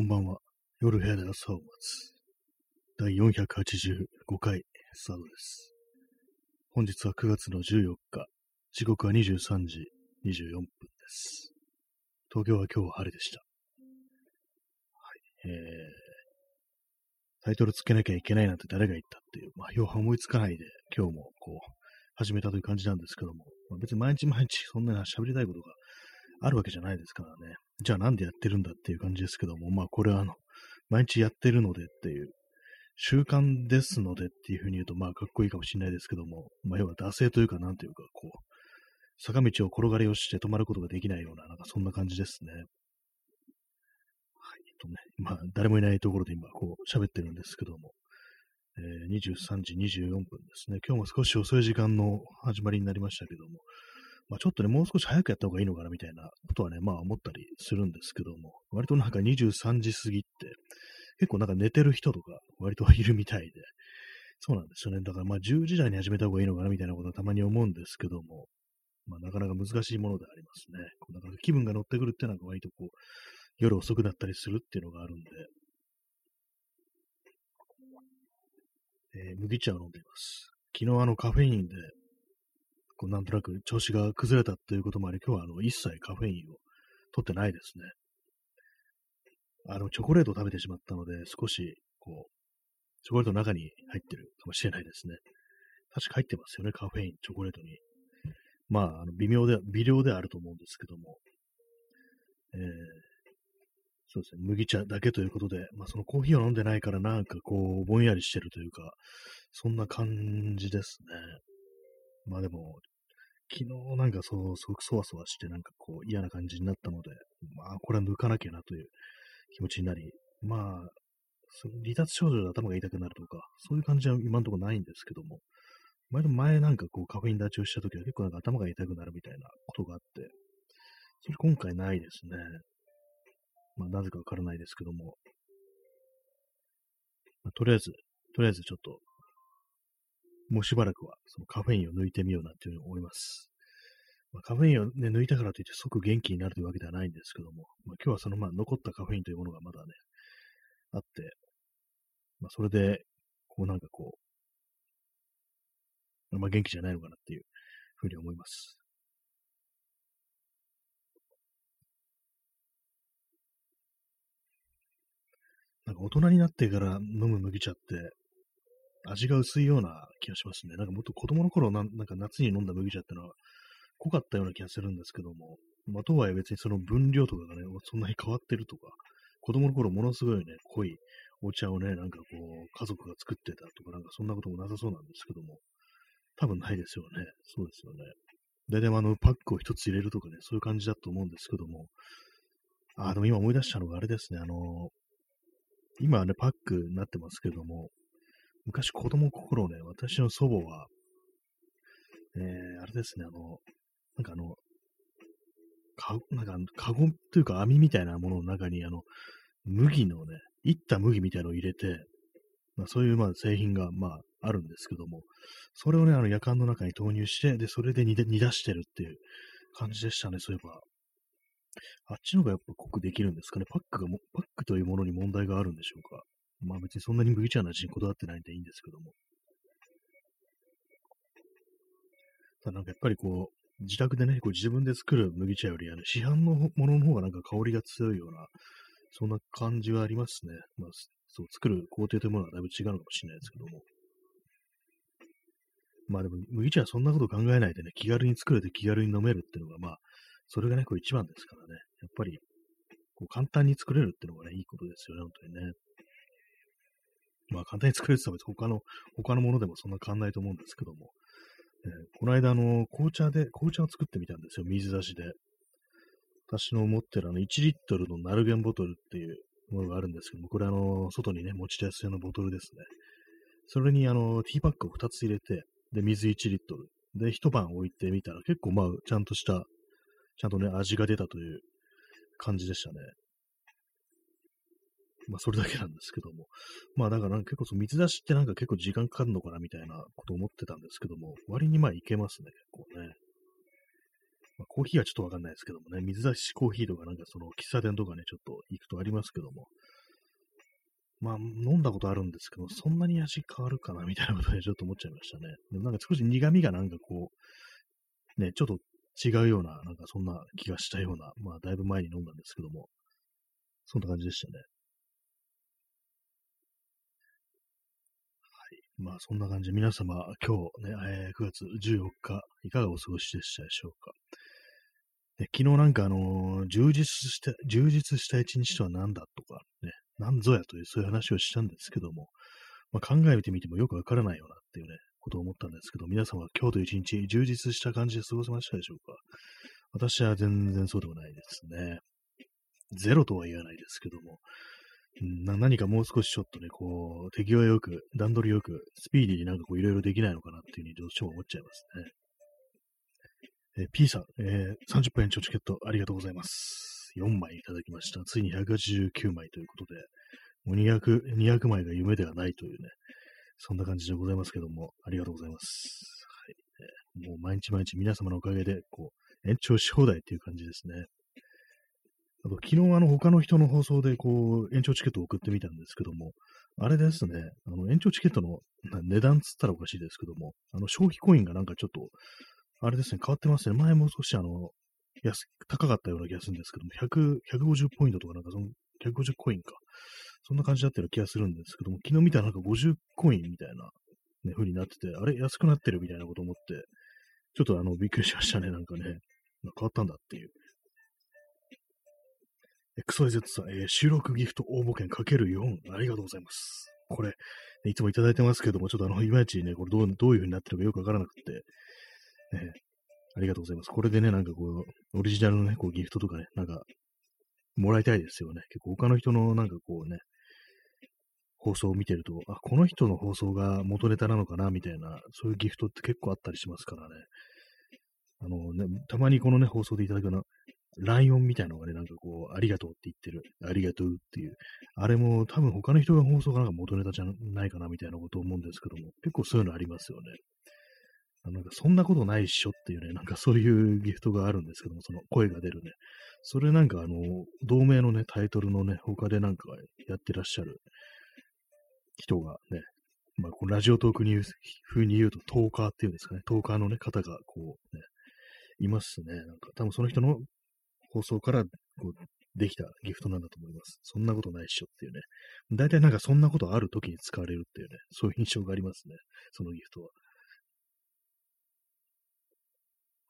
こんばんは。夜部屋で朝を待つ。第485回スタートです。本日は9月の14日。時刻は23時24分です。東京は今日は晴れでした。はい。えー、タイトルつけなきゃいけないなんて誰が言ったっていう、まあ、要は思いつかないで、今日もこう、始めたという感じなんですけども、まあ、別に毎日毎日そんなに喋りたいことがあるわけじゃないですからね。じゃあなんでやってるんだっていう感じですけども、まあこれはあの、毎日やってるのでっていう、習慣ですのでっていうふうに言うと、まあかっこいいかもしれないですけども、まあ要は惰性というかなんというか、こう、坂道を転がりをして止まることができないような、なんかそんな感じですね。はい、とね、まあ誰もいないところで今こう喋ってるんですけども、えー、23時24分ですね。今日も少し遅い時間の始まりになりましたけども、まあ、ちょっとね、もう少し早くやった方がいいのかなみたいなことはね、まあ思ったりするんですけども、割となんか23時過ぎって、結構なんか寝てる人とか割といるみたいで、そうなんですよね。だからまあ10時台に始めた方がいいのかなみたいなことはたまに思うんですけども、まあなかなか難しいものでありますね。こうだか気分が乗ってくるってなんか割とこう、夜遅くなったりするっていうのがあるんで、えー、麦茶を飲んでいます。昨日あのカフェインでこうなんとなく調子が崩れたっていうこともあり、今日はあの一切カフェインを取ってないですね。あの、チョコレートを食べてしまったので、少し、こう、チョコレートの中に入ってるかもしれないですね。確か入ってますよね、カフェイン、チョコレートに。まあ、あの微妙で、微量であると思うんですけども。えー、そうですね、麦茶だけということで、まあ、そのコーヒーを飲んでないからなんかこう、ぼんやりしてるというか、そんな感じですね。まあでも、昨日なんかそう、すごくそわそわしてなんかこう嫌な感じになったので、まあこれは抜かなきゃなという気持ちになり、まあ、離脱症状で頭が痛くなるとか、そういう感じは今のところないんですけども、前前なんかこうカフェイン立ちをした時は結構なんか頭が痛くなるみたいなことがあって、それ今回ないですね。まあなぜかわからないですけども、まあ、とりあえず、とりあえずちょっともうしばらくはそのカフェインを抜いてみようなんていうふうに思います。まあ、カフェインを、ね、抜いたからといって即元気になるというわけではないんですけども、まあ、今日はそのまあ残ったカフェインというものがまだね、あって、まあ、それで、こうなんかこう、まあ、元気じゃないのかなっていうふうに思います。なんか大人になってから飲む麦茶って、味が薄いような気がしますね。なんかもっと子供の頃な、んか夏に飲んだ麦茶ってのは濃かったような気がするんですけども、まあ、とはいえ別にその分量とかがね、そんなに変わってるとか、子供の頃ものすごいね、濃いお茶をね、なんかこう、家族が作ってたとか、なんかそんなこともなさそうなんですけども、多分ないですよね。そうですよね。大体あの、パックを一つ入れるとかね、そういう感じだと思うんですけども、あ、でも今思い出したのがあれですね、あの、今はね、パックになってますけども、昔子供心ね、私の祖母は、えー、あれですね、あの、なんかあの、か、なんか、かごというか網みたいなものの中に、あの、麦のね、いった麦みたいなのを入れて、まあ、そういうまあ製品がまああるんですけども、それをね、あの夜間の中に投入して、で、それで煮で煮出してるっていう感じでしたね、そういえば。あっちの方がやっぱ濃くできるんですかね？パックがも、パックというものに問題があるんでしょうか？まあ別にそんなに麦茶の味にこだわってないんでいいんですけども。ただなんかやっぱりこう、自宅でね、こう自分で作る麦茶より、あの市販のものの方がなんか香りが強いような、そんな感じはありますね。まあ、そう、作る工程というものはだいぶ違うのかもしれないですけども。まあでも、麦茶はそんなこと考えないでね、気軽に作れて気軽に飲めるっていうのが、まあ、それがね、こう一番ですからね。やっぱり、こう簡単に作れるっていうのがね、いいことですよね、本当にね。まあ簡単に作れてたら他の、他のものでもそんな変わんないと思うんですけども、えー、この間あの、紅茶で、紅茶を作ってみたんですよ、水出しで。私の持ってるあの、1リットルのナルゲンボトルっていうものがあるんですけども、これあの、外にね、持ち出し用のボトルですね。それにあの、ティーパックを2つ入れて、で、水1リットル。で、一晩置いてみたら結構まあ、ちゃんとした、ちゃんとね、味が出たという感じでしたね。まあ、それだけなんですけども。まあ、だから結構その水出しってなんか結構時間かかるのかなみたいなこと思ってたんですけども、割にまあいけますね、結構ね。まあ、コーヒーはちょっとわかんないですけどもね、水出しコーヒーとかなんかその喫茶店とかね、ちょっと行くとありますけども、まあ、飲んだことあるんですけど、そんなに味変わるかなみたいなことで ちょっと思っちゃいましたね。でもなんか少し苦味がなんかこう、ね、ちょっと違うような、なんかそんな気がしたような、まあ、だいぶ前に飲んだんですけども、そんな感じでしたね。はい。まあ、そんな感じで皆様、今日ね、えー、9月14日、いかがお過ごしでしたでしょうか？ね、昨日なんかあのー、充実した、充実した一日とは何だとか、ね、何ぞやというそういう話をしたんですけども、まあ、考えてみてもよくわからないよなっていうね、ことを思ったんですけど、皆さんは今日という一日充実した感じで過ごせましたでしょうか？私は全然そうでもないですね。ゼロとは言わないですけども、何かもう少しちょっとね、こう、手際よく、段取りよく、スピーディーになんかこういろいろできないのかなっていうふうにどうしても思っちゃいますね。えー、P さん、えー、30分延長チケットありがとうございます。4枚いただきました。ついに189枚ということで、もう200、200枚が夢ではないというね、そんな感じでございますけども、ありがとうございます。はい、えー、もう毎日毎日皆様のおかげで、こう、延長し放題っていう感じですね。あと、昨日あの他の人の放送でこう、延長チケットを送ってみたんですけども、あれですね、あの、延長チケットの値段つったらおかしいですけども、あの、消費コインがなんかちょっと、あれですね、変わってますね。前も少しあの、安、高かったような気がするんですけども、100、150ポイントとかなんかその、150コインか。そんな感じだったような気がするんですけども、昨日見たらなんか50コインみたいな、ね、風になってて、あれ安くなってるみたいなこと思って、ちょっとあの、びっくりしましたね、なんかね。変わったんだっていう。XYZ さん、えー、収録ギフト応募券かける4、ありがとうございます。これ、いつもいただいてますけども、ちょっとあの、いまいちね、これどうどういう風になってるかよくわからなくて、ね、ありがとうございます。これでね、なんかこう、オリジナルのね、こうギフトとかね、なんか、もらいたいですよね。結構他の人のなんかこうね、放送を見てると、あ、この人の放送が元ネタなのかな、みたいな、そういうギフトって結構あったりしますからね。あのね、たまにこのね、放送でいただくの、ライオンみたいなのがね、なんかこう、ありがとうって言ってる、ありがとうっていう、あれも多分他の人が放送がなんか元ネタじゃないかなみたいなことを思うんですけども、結構そういうのありますよね。なんかそんなことないっしょっていうね、なんかそういうギフトがあるんですけども、その声が出るね。それなんかあの、同名のね、タイトルのね、他でなんかやってらっしゃる人がね、まあ、こラジオトークに風に言うと、トーカーっていうんですかね、トーカーのね、方がこうね、いますね。なんか多分その人の放送からこうできたギフトなんだと思います。そんなことないっしょっていうね。大体なんかそんなことある時に使われるっていうね、そういう印象がありますね。そのギフトは。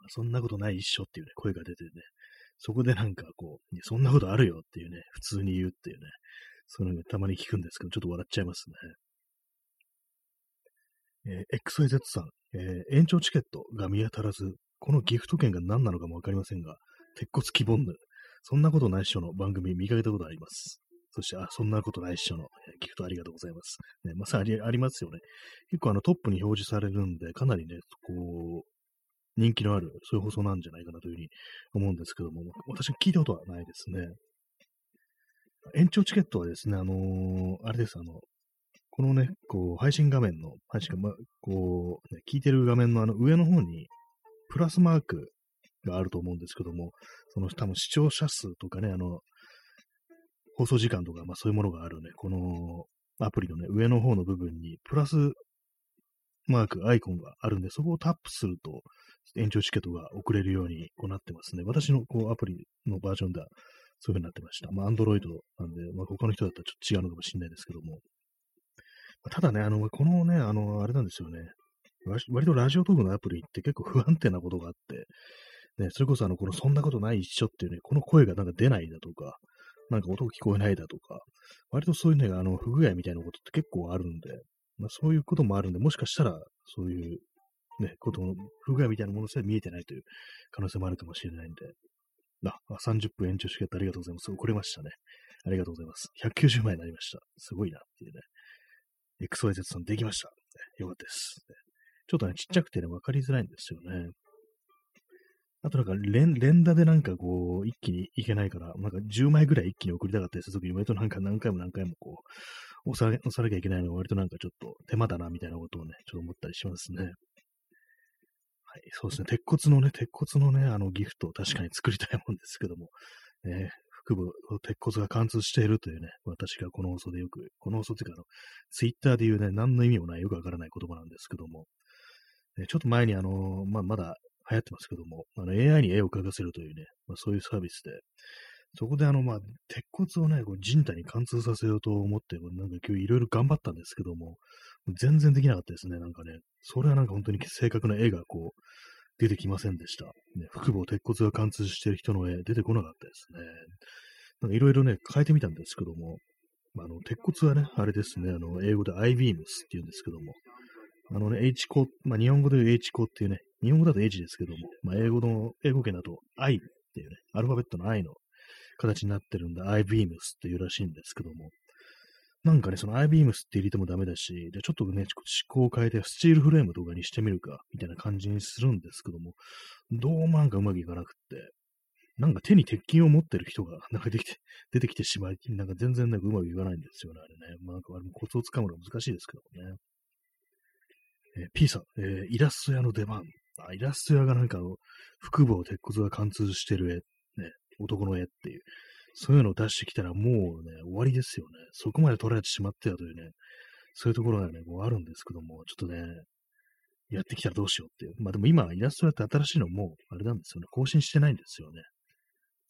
そんなことないっしょっていうね、声が出てね、そこでなんかこう、そんなことあるよっていうね、普通に言うっていうね、そういうのたまに聞くんですけど、ちょっと笑っちゃいますね。えー、XYZ さん、えー、延長チケットが見当たらず、このギフト券が何なのかもわかりませんが、鉄骨希望ぬ、そんなことないっしょの番組見かけたことあります。そして、あ、そんなことないっしょの、ギフトありがとうございます。ね、まさにありますよね。結構あのトップに表示されるんで、かなりね、こう、人気のある、そういう放送なんじゃないかなというふうに思うんですけども、私聞いたことはないですね。延長チケットはですね、あのー、あれです、あの、このね、こう、配信画面の、配信ま、こう、ね、聞いてる画面のあの上の方に、プラスマークがあると思うんですけども、その多分視聴者数とかね、あの、放送時間とか、まあそういうものがあるね、このアプリのね、上の方の部分に、プラスマーク、アイコンがあるんで、そこをタップすると、延長チケットが送れるようにこうなってますね。私のこうアプリのバージョンではそういう風になってました。まあ、アンドロイドなんで、まあ、他の人だったらちょっと違うのかもしれないですけども。ただね、あの、このね、あの、あれなんですよね。割とラジオトークのアプリって結構不安定なことがあって、ね、それこそあの、このそんなことない一緒っていうね、この声がなんか出ないだとか、なんか音が聞こえないだとか、割とそういうね、あの、不具合みたいなことって結構あるんで、まあそういうこともあるんで、もしかしたら、そういうね、ことの不具合みたいなものさえ見えてないという可能性もあるかもしれないんで、あ、30分延長してくれてありがとうございます。遅れましたね。ありがとうございます。190枚になりました。すごいなっていうね。XYZ さんできました。よかったです。ちょっとね、ちっちゃくてね、わかりづらいんですよね。あとなんか連、連打でなんかこう、一気にいけないから、なんか10枚ぐらい一気に送りたかったりするときに、割となんか何回も何回もこう、押さ押さなきゃいけないのが割となんかちょっと手間だな、みたいなことをね、ちょっと思ったりしますね。はいそうですね。鉄骨のね、鉄骨のね、あのギフトを確かに作りたいもんですけども、ね、腹部、鉄骨が貫通しているというね、私がこの放送でよく、この放送というか、あの、ツイッターで言うね、何の意味もないよくわからない言葉なんですけども、ね、ちょっと前にあの、まあ、まだ流行ってますけども、あの AI に絵を描かせるというね、まあ、そういうサービスで、そこであの、まあ、鉄骨をね、こう人体に貫通させようと思って、なんか今日いろいろ頑張ったんですけども、全然できなかったですね、なんかね。それはなんか本当に正確な絵がこう、出てきませんでした。ね、腹部を鉄骨が貫通している人の絵、出てこなかったですね。なんかいろいろね、変えてみたんですけども、まあ、あの、鉄骨はね、あれですね、あの、英語で I-beams って言うんですけども、あのね、H コ、まあ、日本語で言う H コっていうね、日本語だと H ですけども、まあ、英語の、英語圏だと I っていうね、アルファベットの I の形になってるんで、I-beams っていうらしいんですけども、なんかね、その I-beams って入れてもダメだし、で、ちょっとね、思考を変えてスチールフレームとかにしてみるか、みたいな感じにするんですけども、どうもなんかうまくいかなくって、なんか手に鉄筋を持ってる人が、なんかできて、出てきてしまい、なんか全然なんかうまくいかないんですよね、あれね。まあ、なんかあれもコツをつかむのは難しいですけどもね。えー、P さん、えー、イラスト屋の出番。あ、イラスト屋がなんかあの、腹部を鉄骨が貫通してる絵、ね、男の絵っていう。そういうのを出してきたらもうね、終わりですよね。そこまで取られてしまってたというね、そういうところがね、もうあるんですけども、ちょっとね、やってきたらどうしようっていう。まあでも今、イラストやって新しいのも、あれなんですよね、更新してないんですよね。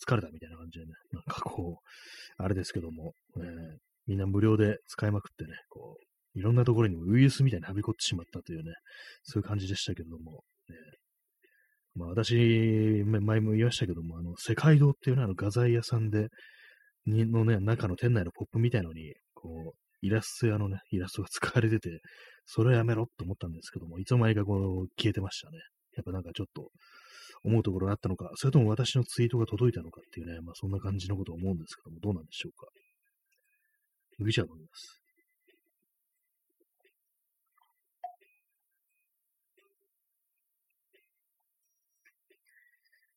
疲れたみたいな感じでね、なんかこう、あれですけども、えー、みんな無料で使いまくってね、こう、いろんなところにもウイルスみたいにはびこってしまったというね、そういう感じでしたけども、ね、まあ私、前も言いましたけども、あの、世界堂っていうね、あの画材屋さんで、にのね、中の店内のポップみたいのに、こう、イラスト屋のね、イラストが使われてて、それをやめろと思ったんですけども、いつの間にかこう、消えてましたね。やっぱなんかちょっと、思うところがあったのか、それとも私のツイートが届いたのかっていうね、まあそんな感じのことを思うんですけども、どうなんでしょうか。麦茶飲みます。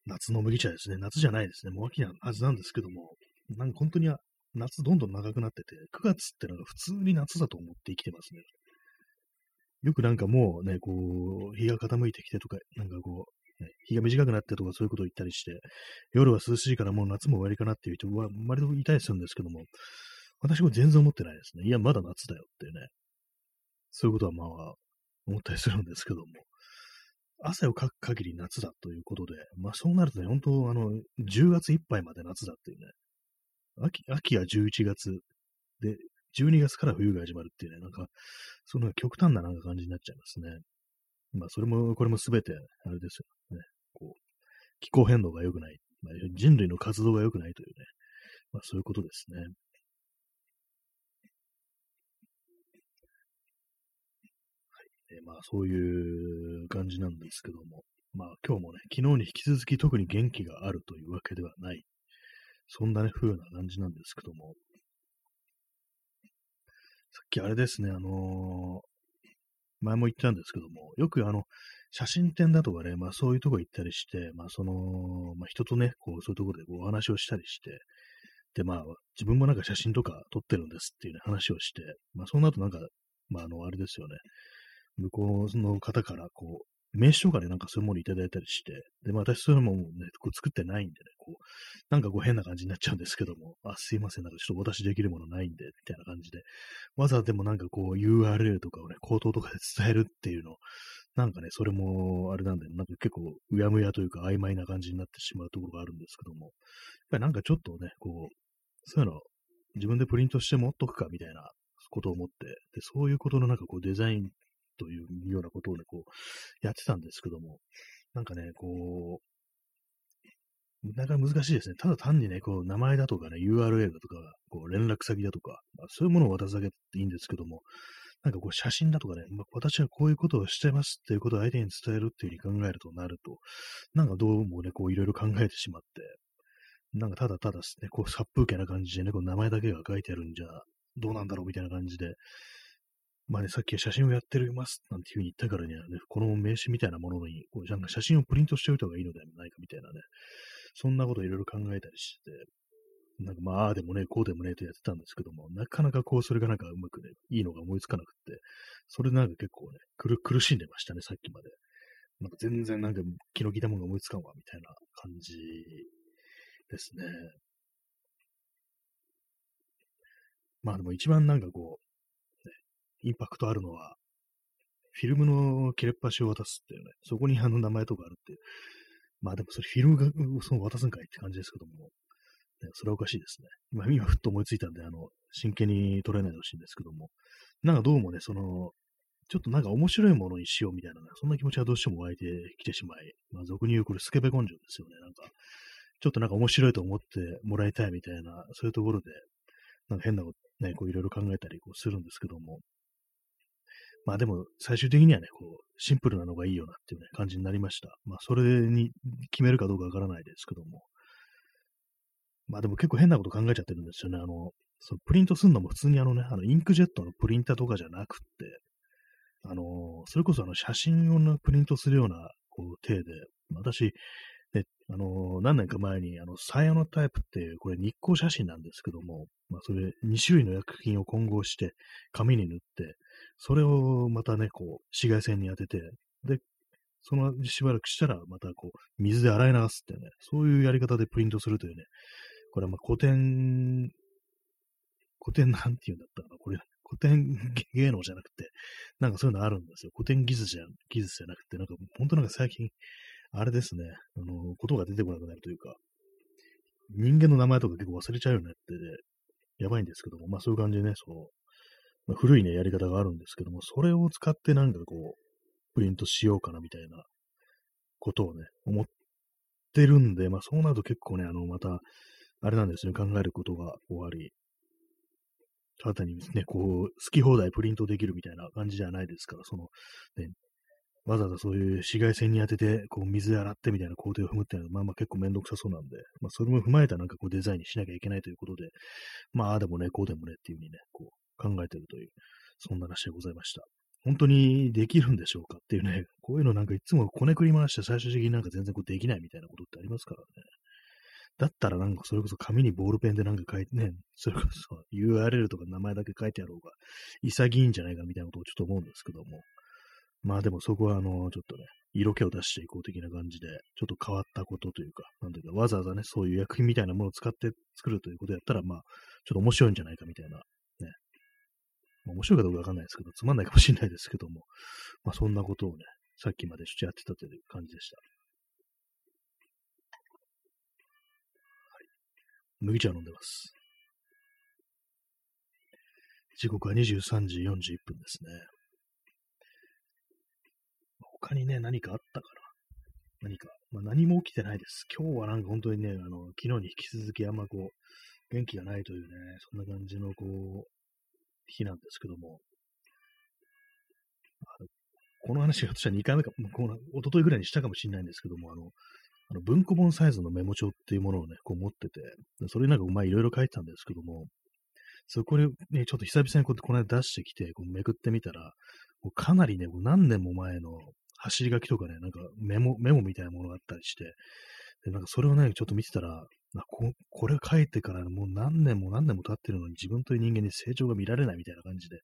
夏の麦茶ですね。夏じゃないですね。もう秋なはずなんですけども、なんか本当に夏どんどん長くなってて、9月ってのが普通に夏だと思って生きてますね。よくなんかもうね、こう、日が傾いてきてとか、なんかこう、日が短くなってとかそういうことを言ったりして、夜は涼しいからもう夏も終わりかなっていう人は割といたりするんですけども、私も全然思ってないですね。いや、まだ夏だよっていうね。そういうことはまあ、思ったりするんですけども。汗をかく限り夏だということで、まあそうなるとね、本当あの、10月いっぱいまで夏だっていうね、秋、秋は11月で、12月から冬が始まるっていうね、なんか、その極端ななんか感じになっちゃいますね。まあそれも、これもすべて、あれですよ。ね、こう、気候変動が良くない、まあ、人類の活動が良くないというね、まあそういうことですね。えー、まあそういう感じなんですけども、まあ今日もね、昨日に引き続き特に元気があるというわけではない、そんなね、風な感じなんですけども、さっきあれですね、あのー、前も言ったんですけども、よくあの、写真展だとかね、まあそういうとこ行ったりして、まあその、まあ人とね、こうそういうところでお話をしたりして、でまあ自分もなんか写真とか撮ってるんですっていうね話をして、まあそうなるとなんか、まああの、あれですよね、向こうの方から、こう、名刺とかでなんかそういうものいただいたりして、で、まあ私そういうのもね、こう作ってないんでね、こう、なんかこう変な感じになっちゃうんですけども、あ、すいません、なんかちょっとお出しできるものないんで、みたいな感じで、わざでもなんかこう URL とかをね、口頭とかで伝えるっていうの、なんかね、それもあれなんで、なんか結構うやむやというか曖昧な感じになってしまうところがあるんですけども、やっぱりなんかちょっとね、こう、そういうの自分でプリントして持っとくかみたいなことを思って、で、そういうことのなんかこうデザインというようなことをね、こう、やってたんですけども、なんかね、こう、なかなか難しいですね。ただ単にね、こう、名前だとかね、URL だとか、こう、連絡先だとか、まあ、そういうものを渡すだけっていいんですけども、なんかこう、写真だとかね、まあ、私はこういうことをしてますっていうことを相手に伝えるっていうふうに考えるとなると、なんかどうもね、こう、いろいろ考えてしまって、なんかただただですね、こう、殺風景な感じでね、こう、名前だけが書いてあるんじゃ、どうなんだろうみたいな感じで、まあね、さっき写真をやってるますなんていうふうに言ったからにはね、この名刺みたいなものに、こうなんか写真をプリントしておいた方がいいのではないかみたいなね、そんなことをいろいろ考えたりして、なんかまあ、ああでもね、こうでもね、とやってたんですけども、なかなかこう、それがなんかうまくね、いいのが思いつかなくって、それでなんか結構ね、苦苦しんでましたね、さっきまで。なんか全然なんか気の利いたものが思いつかんわ、みたいな感じですね。まあでも一番なんかこう、インパクトあるのは、フィルムの切れっ端を渡すっていうね、そこにあの名前とかあるっていう。まあでもそれフィルムがその渡すんかいって感じですけども、ね、それはおかしいですね。今、今ふっと思いついたんで、あの、真剣に捉えないでほしいんですけども、なんかどうもね、その、ちょっとなんか面白いものにしようみたいな、ね、そんな気持ちがどうしても湧いてきてしまい、まあ俗に言うこれスケベ根性ですよね。なんか、ちょっとなんか面白いと思ってもらいたいみたいな、そういうところで、なんか変なことね、こういろいろ考えたりこうするんですけども、まあでも最終的にはね、こう、シンプルなのがいいよなっていうね、感じになりました。まあそれに決めるかどうかわからないですけども、まあでも結構変なこと考えちゃってるんですよね。あの、そのプリントするのも普通にあのね、あのインクジェットのプリンターとかじゃなくって、あの、それこそあの写真を、ね、プリントするようなこう手で、私、ね、あの、何年か前に、あの、サイアノタイプっていう、これ日光写真なんですけども、まあ、それ、2種類の薬品を混合して、紙に塗って、それをまたね、こう、紫外線に当てて、で、そのしばらくしたら、またこう、水で洗い流すってね、そういうやり方でプリントするというね、これはまあ古典、古典なんて言うんだったかな、これ、古典芸能じゃなくて、なんかそういうのあるんですよ。古典技術じゃ、技術じゃなくて、なんか、本当なんか最近、あれですね、あの、ことが出てこなくなるというか、人間の名前とか結構忘れちゃうよねってで、やばいんですけども、まあそういう感じでね、その、まあ、古いね、やり方があるんですけども、それを使ってなんかこう、プリントしようかなみたいなことをね、思ってるんで、まあそうなると結構ね、あの、また、あれなんですね、考えることが終わり、新たにね、こう、好き放題プリントできるみたいな感じじゃないですから、その、ね、わざわざそういう紫外線に当てて、こう、水洗ってみたいな工程を踏むっていうのは、まあまあ結構めんどくさそうなんで、まあそれも踏まえたなんかこうデザインにしなきゃいけないということで、まああでもね、こうでもねっていうふうにね、こう考えてるという、そんな話でございました。本当にできるんでしょうかっていうね、こういうのなんかいつもこねくり回して最終的になんか全然こうできないみたいなことってありますからね。だったらなんかそれこそ紙にボールペンでなんか書いてね、それこそ URL とか名前だけ書いてあろうが潔いんじゃないかみたいなことをちょっと思うんですけども。まあでもそこはあの、ちょっとね、色気を出していこう的な感じで、ちょっと変わったことというか、なんていうか、わざわざね、そういう薬品みたいなものを使って作るということやったら、まあ、ちょっと面白いんじゃないかみたいな、面白いかどうかわかんないですけど、つまんないかもしれないですけども、まあそんなことをね、さっきまでちょっとやってたという感じでした。はい麦茶飲んでます。時刻は23時41分ですね。他にね、何かあったかな何か。まあ、何も起きてないです。今日はなんか本当にね、あの、昨日に引き続きあんまこう、元気がないというね、そんな感じのこう、日なんですけども、この話が私は2回目か、この一昨日ぐらいにしたかもしれないんですけども、あの、あの文庫本サイズのメモ帳っていうものをね、こう持ってて、それなんかまあいろいろ書いてたんですけども、そこにね、ちょっと久々にこうこの間出してきて、こうめくってみたら、もうかなりね、何年も前の走り書きとかね、なんかメモ、メモみたいなものがあったりして、で、なんかそれをね、ちょっと見てたら、ここれ書いてからもう何年も何年も経ってるのに自分という人間に成長が見られないみたいな感じで、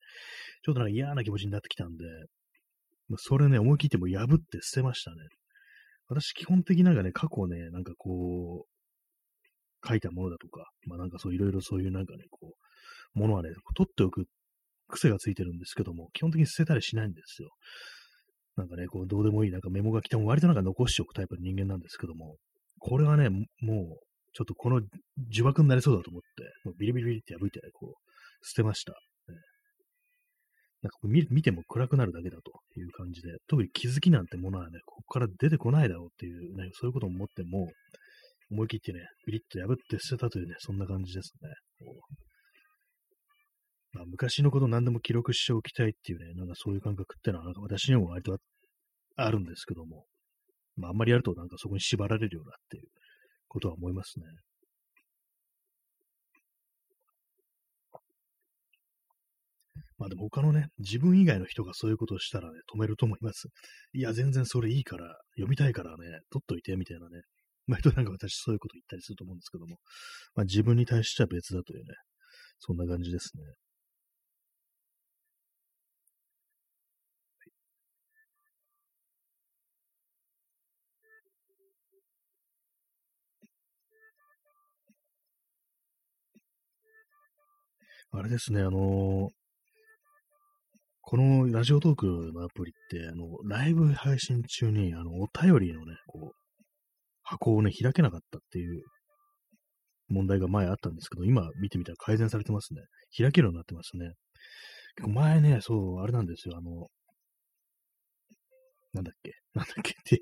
ちょっとなんか嫌な気持ちになってきたんで、まそれね、思い切っても破って捨てましたね。私、基本的になんかね、過去ね、なんかこう、書いたものだとか、まあなんかそういろいろそういうなんかね、こう、ものはね、取っておく癖がついてるんですけども、基本的に捨てたりしないんですよ。なんかね、こう、どうでもいいなんかメモが来ても割となんか残しておくタイプの人間なんですけども、これはね、もう、ちょっとこの呪縛になりそうだと思って、もうビリビリビリって破いて、ね、こう、捨てました。なんか見見ても暗くなるだけだという感じで、特に気づきなんてものはね、ここから出てこないだろうっていうね、そういうことを思っても、思い切ってね、ビリッと破って捨てたというね、そんな感じですね。まあ、昔のこと何でも記録しておきたいっていうね、なんかそういう感覚ってのは、なんか私にも割とあるんですけども、まあ、あんまりやるとなんかそこに縛られるようなっていうことは思いますね。まあでも他のね、自分以外の人がそういうことをしたらね、止めると思います。いや、全然それいいから、読みたいからね、取っといて、みたいなね。毎度なんか私そういうこと言ったりすると思うんですけども、まあ自分に対しては別だというね、そんな感じですね。あれですね、あのこのラジオトークのアプリって、あの、ライブ配信中に、あの、お便りのね、こう、箱をね、開けなかったっていう問題が前あったんですけど、今見てみたら改善されてますね。開けるようになってますね。結構前ね、そう、あれなんですよ、あの、なんだっけ、なんだっけって、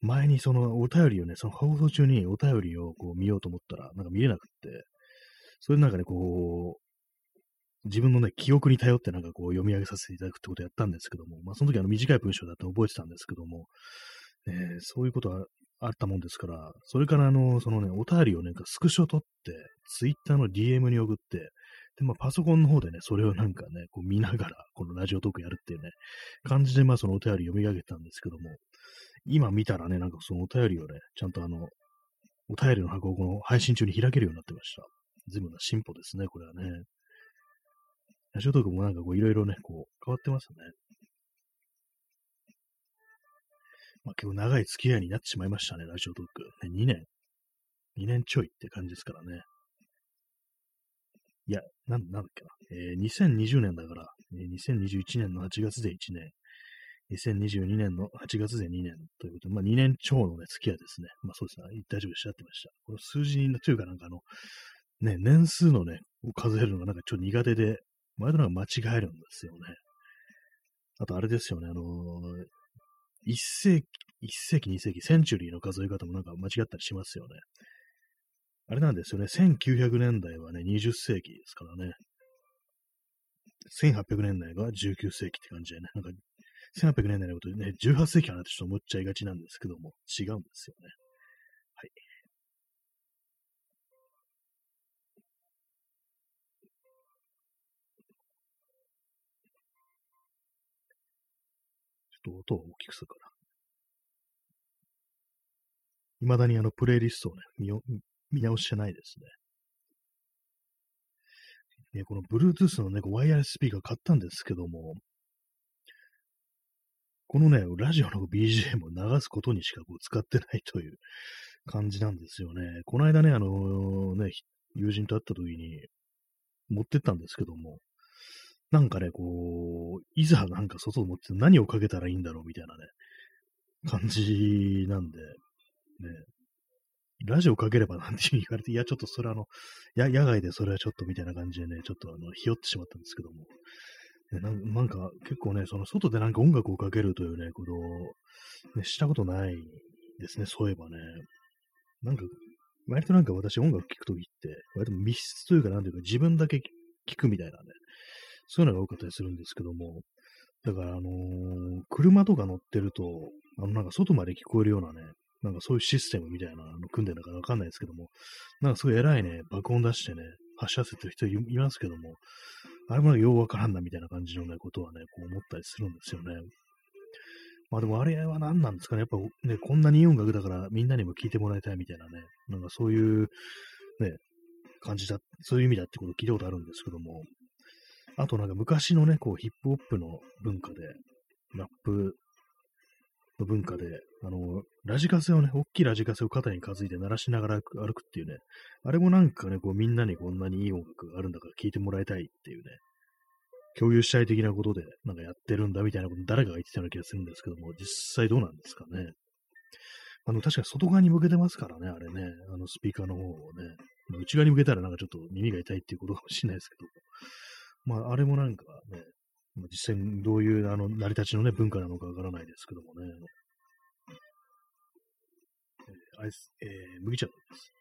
前にそのお便りをね、その放送中にお便りをこう見ようと思ったら、なんか見れなくって、それでなんかね、こう、自分のね、記憶に頼ってなんかこう読み上げさせていただくってことをやったんですけども、まあその時あの短い文章だって覚えてたんですけども、えー、そういうことはあったもんですから、それからあの、そのね、お便りをね、スクショ取って、ツイッターの DM に送って、で、まあ、パソコンの方でね、それをなんかね、こう見ながら、このラジオトークやるっていうね、感じで、まあ、そのお便り読み上げたんですけども、今見たらね、なんかそのお便りをね、ちゃんとあの、お便りの箱をこの配信中に開けるようになってました。随分な進歩ですね、これはね。ラジオトークもなんかこういろいろね、こう変わってますね。まあ結構長い付き合いになってしまいましたね、ラジオトーク。ね、2年。2年ちょいって感じですからね。いや、なん、なんだっけな。えー、2020年だから、えー、2021年の8月で1年。2022年の8月で2年ということで、まあ2年超のね、付き合いですね。まあそうですね。大丈夫でしたってました。この数字というかなんかあの、ね、年数のね、を数えるのがなんかちょっと苦手で、前となんか間違えるんですよね。あとあれですよね、あのー、1世紀、1世紀、2世紀、センチュリーの数え方もなんか間違ったりしますよね。あれなんですよね、1900年代はね、20世紀ですからね。1800年代が19世紀って感じでね、なんか、1800年代のことでね、18世紀かなってちょっと思っちゃいがちなんですけども、違うんですよね。はい。ちょっと音を大きくするから。未だにあのプレイリストをね、見見直してないですね。ねこの Bluetooth のね、ワイヤレススピーカー買ったんですけども、このね、ラジオの BGM を流すことにしかこう使ってないという感じなんですよね。この間ね、あのね、友人と会った時に持ってったんですけども、なんかね、こう、いざなんか外を持って何をかけたらいいんだろうみたいなね、感じなんで、ね、ラジオかければなんて言われて、いや、ちょっとそれあの、や、野外でそれはちょっとみたいな感じでね、ちょっとあの、ひよってしまったんですけども、ね、なんか結構ね、その外でなんか音楽をかけるというね、ことを、ね、したことないですね、そういえばね。なんか、割となんか私音楽聴くときって、割と密室というかなんていうか自分だけ聴くみたいなね、そういうのが多かったりするんですけども、だからあのー、車とか乗ってると、あのなんか外まで聞こえるようなね、なんかそういうシステムみたいなの組んでるのかわかんないですけども、なんかすごい偉いね、爆音出してね、発射せてる人いますけども、あれもようわからんなみたいな感じのね、ことはね、こう思ったりするんですよね。まあでもあれは何なんですかね。やっぱね、こんなにいい音楽だからみんなにも聴いてもらいたいみたいなね、なんかそういうね、感じだ、そういう意味だってことを聞いたことあるんですけども、あとなんか昔のね、こうヒップホップの文化で、ラップの文化で、あの、ラジカセをね、大きいラジカセを肩に担いで鳴らしながら歩くっていうね、あれもなんかね、こうみんなにこんなにいい音楽があるんだから聴いてもらいたいっていうね、共有したい的なことでなんかやってるんだみたいなこと誰かが言ってたような気がするんですけども、実際どうなんですかね。あの、確か外側に向けてますからね、あれね、あのスピーカーの方をね、内側に向けたらなんかちょっと耳が痛いっていうことかもしれないですけど、まあ、あれもなんかね、実際どういうあの成り立ちのね、文化なのかわからないですけどもね。えー、アイス、えー、麦茶です。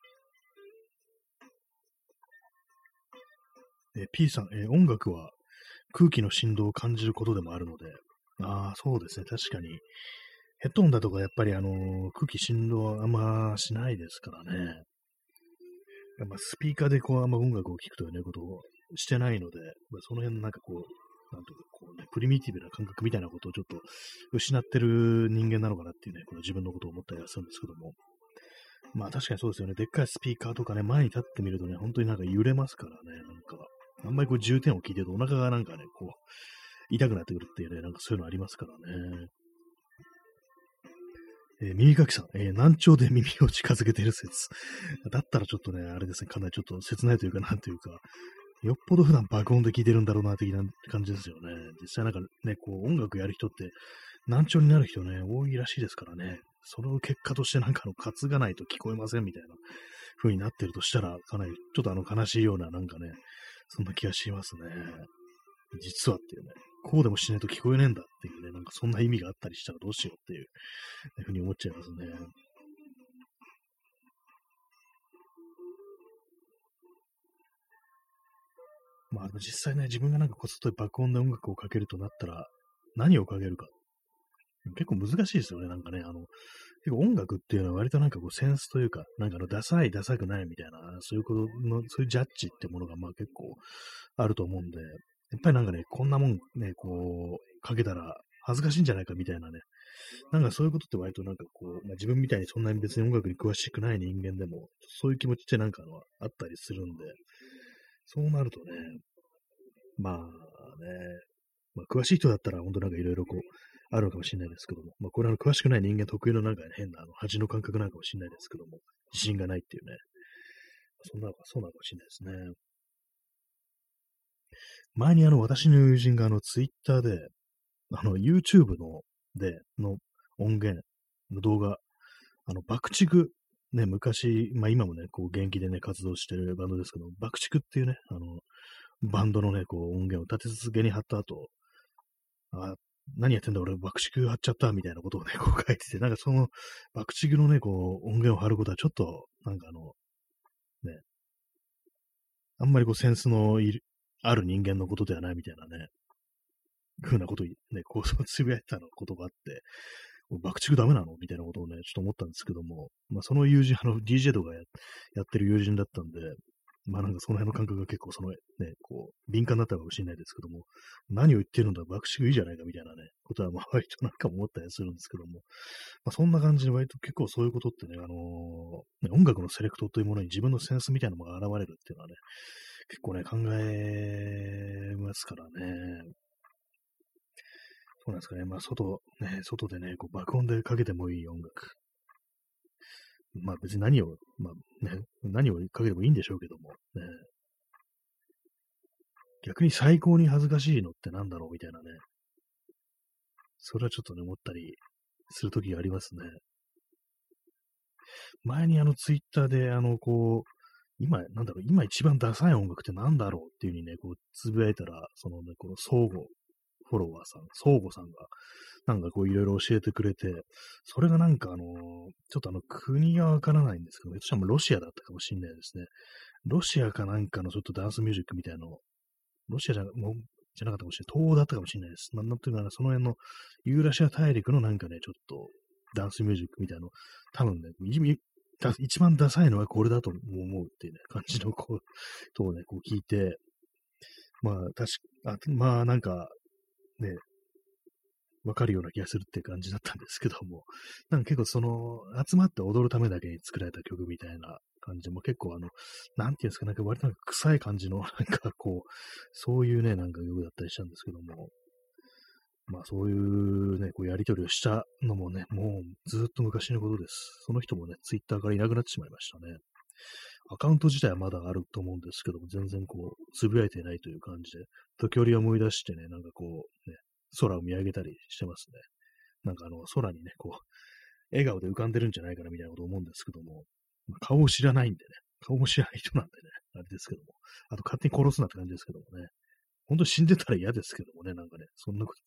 えー、P さん、えー、音楽は空気の振動を感じることでもあるので、ああ、そうですね、確かに。ヘッドホンだとかやっぱりあのー、空気振動はあんましないですからね。やっぱスピーカーでこうあんま音楽を聴くという、ことをしてないので、まあ、その辺のなんかこう、なんとかこうね、プリミティブな感覚みたいなことをちょっと失ってる人間なのかなっていうね、この自分のことを思ったりはするんですけども。まあ確かにそうですよね。でっかいスピーカーとかね、前に立ってみるとね、本当になんか揺れますからね、なんか。あんまりこう重点を聞いてるとお腹がなんかね、こう、痛くなってくるっていうね、なんかそういうのありますからね。えー、耳かきさん、えー、難聴で耳を近づけてる説。だったらちょっとね、あれですね、かなりちょっと切ないというか、なんというか、よっぽど普段爆音で聴いてるんだろうな、的な感じですよね。実際なんかね、こう音楽やる人って難聴になる人ね、多いらしいですからね。その結果としてなんかの担がないと聞こえませんみたいな風になってるとしたら、かなりちょっとあの悲しいようななんかね、そんな気がしますね。実はっていうね、こうでもしないと聞こえねえんだっていうね、なんかそんな意味があったりしたらどうしようっていうふうに思っちゃいますね。まあ実際ね、自分がなんかこっそり爆音で音楽をかけるとなったら、何をかけるか。結構難しいですよね、なんかね。あの、結構音楽っていうのは割となんかこうセンスというか、なんかあの、ダサい、ダサくないみたいな、そういうことの、そういうジャッジってものがまあ結構あると思うんで、やっぱりなんかね、こんなもんね、こう、かけたら恥ずかしいんじゃないかみたいなね。なんかそういうことって割となんかこう、まあ、自分みたいにそんなに別に音楽に詳しくない人間でも、そういう気持ちってなんかのあったりするんで、そうなるとね、まあね、まあ、詳しい人だったら本当なんかいろいろこう、あるのかもしれないですけども、まあこれは詳しくない人間特有のなんか、変なあの恥の感覚なのかもしれないですけども、自信がないっていうね、そんなのか、そうなのかもしれないですね。前にあの私の友人があのツイッターで、あの YouTube のでの音源の動画、あの爆竹ね、昔、まあ今もね、こう元気でね、活動してるバンドですけど、爆竹っていうね、あの、バンドのね、こう音源を立て続けに貼った後、あ、何やってんだ俺爆竹貼っちゃったみたいなことをね、こう書いてて、なんかその爆竹のね、こう音源を貼ることはちょっと、なんかあの、ね、あんまりこうセンスのいる、ある人間のことではないみたいなね、ふうなことね、こうつぶやいたのことがあって、爆竹ダメなの？みたいなことをね、ちょっと思ったんですけども、まあその友人、あの DJ とかやってる友人だったんで、まあなんかその辺の感覚が結構そのね、こう、敏感だったかもしれないですけども、何を言ってるんだ、爆竹いいじゃないかみたいなね、ことはまあ割となんか思ったりするんですけども、まあそんな感じで割と結構そういうことってね、あのー、音楽のセレクトというものに自分のセンスみたいなのが現れるっていうのはね、結構ね、考えますからね。うなんですかね。まあ、外、ね、外でね、こう爆音でかけてもいい音楽。まあ別に何を、まあね、何をかけてもいいんでしょうけども、ね。逆に最高に恥ずかしいのってなんだろうみたいなね。それはちょっとね、思ったりするときがありますね。前にあのツイッターで、あの、こう、今、なんだろう、今一番ダサい音楽ってなんだろうっていう風にね、こう、つぶやいたら、そのね、この相互、フォロワーさん、相互さんが、なんかこういろいろ教えてくれて、それがなんかあの、ちょっとあの国がわからないんですけど、ひょっとしたらロシアだったかもしれないですね。ロシアかなんかのちょっとダンスミュージックみたいなの、ロシアじゃもうじゃなかったかもしれない。東欧だったかもしれないです。なんていうかな、その辺のユーラシア大陸のなんかね、ちょっとダンスミュージックみたいなの、多分ね、一番ダサいのはこれだと思うっていうね、感じのこう、とをね、こう聞いて、まあ、確か、あまあなんか、ね、わかるような気がするって感じだったんですけども、なんか結構その、集まって踊るためだけに作られた曲みたいな感じで、も結構あの、なんていうんですか、なんか割となんか臭い感じの、なんかこう、そういうね、なんか曲だったりしたんですけども、まあそういうね、こうやりとりをしたのもね、もうずっと昔のことです。その人もね、ツイッターからいなくなってしまいましたね。アカウント自体はまだあると思うんですけども、全然こう、つぶやいてないという感じで、時折思い出してね、なんかこう、ね、空を見上げたりしてますね。なんかあの、空にね、こう、笑顔で浮かんでるんじゃないかなみたいなこと思うんですけども、まあ、顔を知らないんでね、顔も知らない人なんでね、あれですけども、あと勝手に殺すなって感じですけどもね、本当に死んでたら嫌ですけどもね、なんかね、そんなこと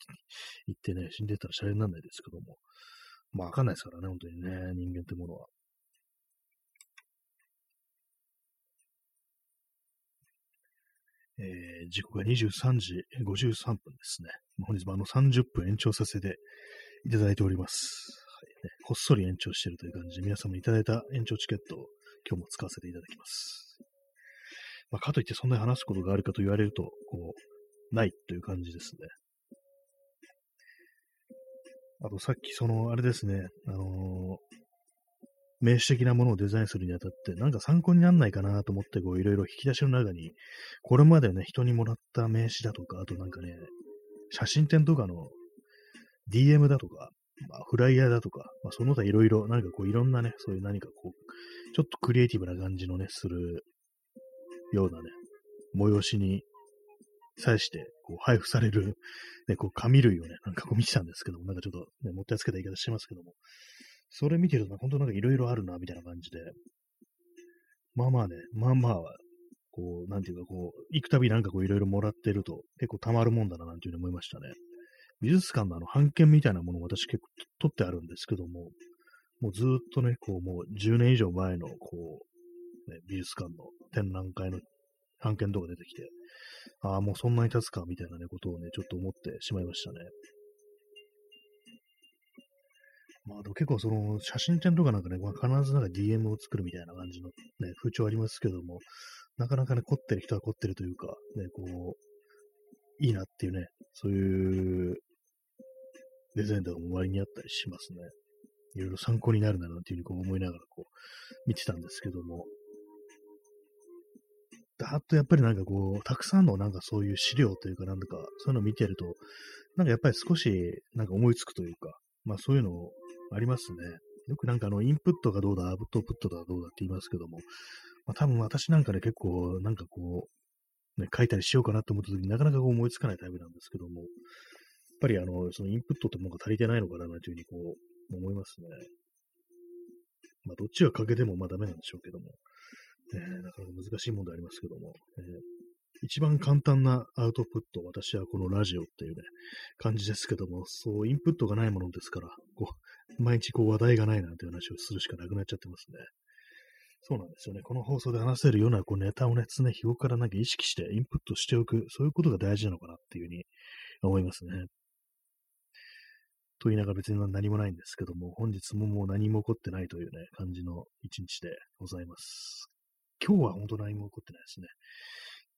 言ってね、死んでたらシャレにならないですけども、まあわかんないですからね、本当にね、人間ってものは。えー、時刻が23時53分ですね。本日もあの30分延長させていただいております。はいね、こっそり延長しているという感じで、皆様いただいた延長チケットを今日も使わせていただきます。まあ、かといってそんなに話すことがあるかと言われると、こう、ないという感じですね。あとさっきその、あれですね、あのー、名詞的なものをデザインするにあたって、なんか参考にならないかなと思って、こう、いろいろ引き出しの中に、これまでね、人にもらった名詞だとか、あとなんかね、写真展とかの DM だとか、まあ、フライヤーだとか、まあ、その他いろいろ、何かこう、いろんなね、そういう何かこう、ちょっとクリエイティブな感じのね、するようなね、催しに際して、こう、配布される、ね、こう、紙類をね、なんかこう見てたんですけども、なんかちょっと、ね、もったいつけた言い方してますけども、それ見てると、本当なんかいろいろあるな、みたいな感じで、まあまあね、まあまあ、こう、なんていうか、こう、行くたびなんかこういろいろもらってると結構たまるもんだな、なんていうふうに思いましたね。美術館のあの、版権みたいなものを私結構取ってあるんですけども、もうずっとね、こう、もう10年以上前の、こう、ね、美術館の展覧会の版権とか出てきて、ああ、もうそんなに経つか、みたいなね、ことをね、ちょっと思ってしまいましたね。まあ、結構その写真展とかなんかね、まあ、必ずなんか DM を作るみたいな感じのね、風潮ありますけども、なかなかね、凝ってる人は凝ってるというか、ね、こう、いいなっていうね、そういうデザインとかも割にあったりしますね。いろいろ参考になるななんていうふうにこう思いながらこう見てたんですけども、だっとやっぱりなんかこう、たくさんのなんかそういう資料というかなんだか、そういうのを見てると、なんかやっぱり少しなんか思いつくというか、まあそういうのをありますね。よくなんかあの、インプットがどうだ、アウトプットがどうだって言いますけども、まあ多分私なんか、ね、結構なんかこう、ね、書いたりしようかなと思った時になかなかこう思いつかないタイプなんですけども、やっぱりあの、そのインプットってものが足りてないのかなというふうにこう思いますね。まあどっちが欠けてもまあダメなんでしょうけども、えー、なかなか難しい問題ありますけども、えー、一番簡単なアウトプット、私はこのラジオっていうね、感じですけども、そう、インプットがないものですから、こう、毎日こう話題がないなんて話をするしかなくなっちゃってますね。そうなんですよね。この放送で話せるようなこうネタをね、常日頃からなんか意識してインプットしておく、そういうことが大事なのかなっていうふうに思いますね。と言いながら別に何もないんですけども、本日ももう何も起こってないというね、感じの一日でございます。今日は本当何も起こってないですね。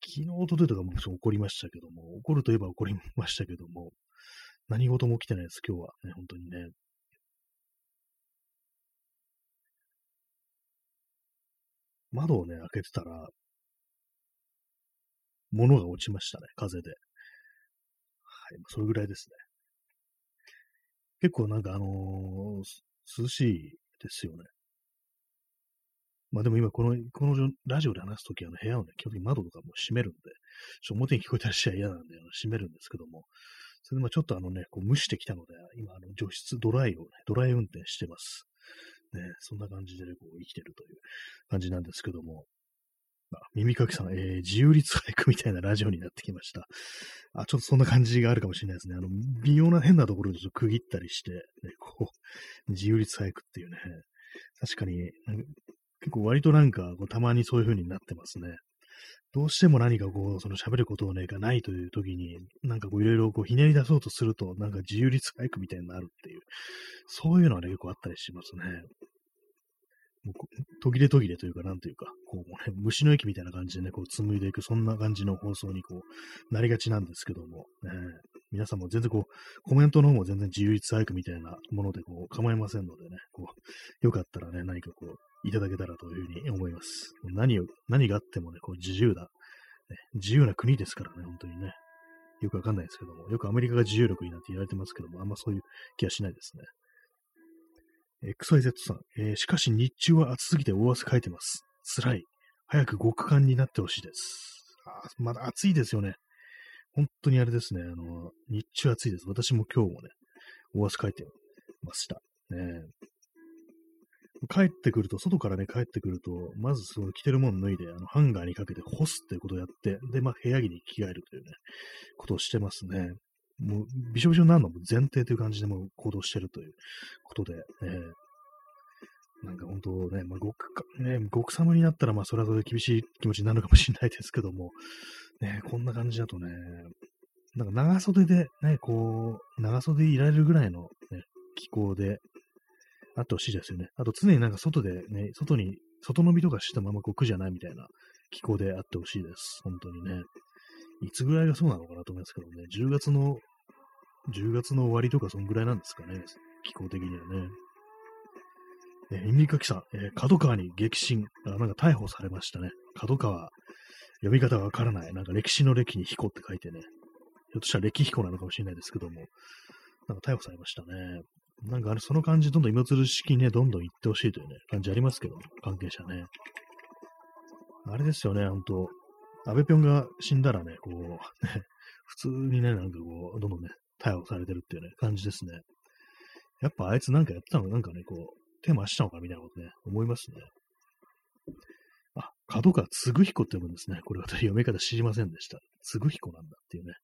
昨日、おとといとかも起こりましたけども、起こるといえば起こりましたけども、何事も起きてないです、今日は。ね、本当にね。窓をね、開けてたら、物が落ちましたね、風で。はい、それぐらいですね。結構なんかあのー、涼しいですよね。まあでも今この、このラジオで話すときは、ね、部屋をね、基本的に窓とかも閉めるんで、ちょ表に聞こえたりしちゃ嫌なんで、閉めるんですけども、それでまあちょっとあのね、こう蒸してきたので、今あの除湿、ドライをね、ドライ運転してます。ね、そんな感じでね、こう生きてるという感じなんですけども、あ、耳かきさん、えー、自由律俳句みたいなラジオになってきました。あ、ちょっとそんな感じがあるかもしれないですね。あの、微妙な変なところでちょっと区切ったりして、ね、こう、自由律俳句っていうね、確かに、結構割となんか、こうたまにそういう風になってますね。どうしても何かこう、その喋ることをね、がないという時に、なんかこういろいろこうひねり出そうとすると、なんか自由律俳句みたいになるっていう、そういうのはね、結構あったりしますね。もう途切れ途切れというか、なんというか、こう、ね、虫の息みたいな感じでね、こう紡いでいく、そんな感じの放送にこう、なりがちなんですけども、ね、皆さんも全然こう、コメントの方も全然自由律俳句みたいなものでこう、構いませんのでね、こう、よかったらね、何かこう、いただけたらというふうに思います。何を、何があってもね、こう自由だ、ね。自由な国ですからね、本当にね。よくわかんないですけども、よくアメリカが自由な国なんて言われてますけども、あんまそういう気はしないですね。XYZ さん、えー、しかし日中は暑すぎて大汗かいてます。辛い。早く極寒になってほしいです。あまだ暑いですよね。本当にあれですね。あの、日中暑いです。私も今日もね、大汗かいてました。ね帰ってくると、外からね、帰ってくると、まずその着てるもの脱いで、あの、ハンガーにかけて干すっていうことをやって、で、まあ、部屋着に着替えるというね、ことをしてますね。もう、びしょびしょになるのも前提という感じでもう行動してるということで、えー、なんか本当ね、まあ、極ね、極寒になったら、まあ、それはそれで厳しい気持ちになるかもしれないですけども、ね、こんな感じだとね、なんか長袖でね、こう、長袖いられるぐらいの、ね、気候で、あってほしいですよね。あと常になんか外でね、外に、外飲みとかしたままこう苦じゃないみたいな気候であってほしいです。本当にね。いつぐらいがそうなのかなと思いますけどね。10月の、10月の終わりとかそんぐらいなんですかね。気候的にはね。えー、耳かきさん、えー、角川に激震。あ、なんか逮捕されましたね。角川。読み方がわからない。なんか歴史の歴に彦って書いてね。ひょっとしたら歴彦なのかもしれないですけども。なんか逮捕されましたね。なんかあれ、その感じ、どんどん芋づる式にね、どんどん行ってほしいというね、感じありますけど、関係者ね。あれですよね、ほんと。安倍ぴょんが死んだらね、こう、ね、普通にね、なんかこう、どんどんね、逮捕されてるっていうね、感じですね。やっぱあいつなんかやってたのなんかね、こう、手回したのかみたいなことね、思いますね。あ、角川つぐ彦って読むんですね。これ私読み方知りませんでした。つぐ彦なんだっていうね。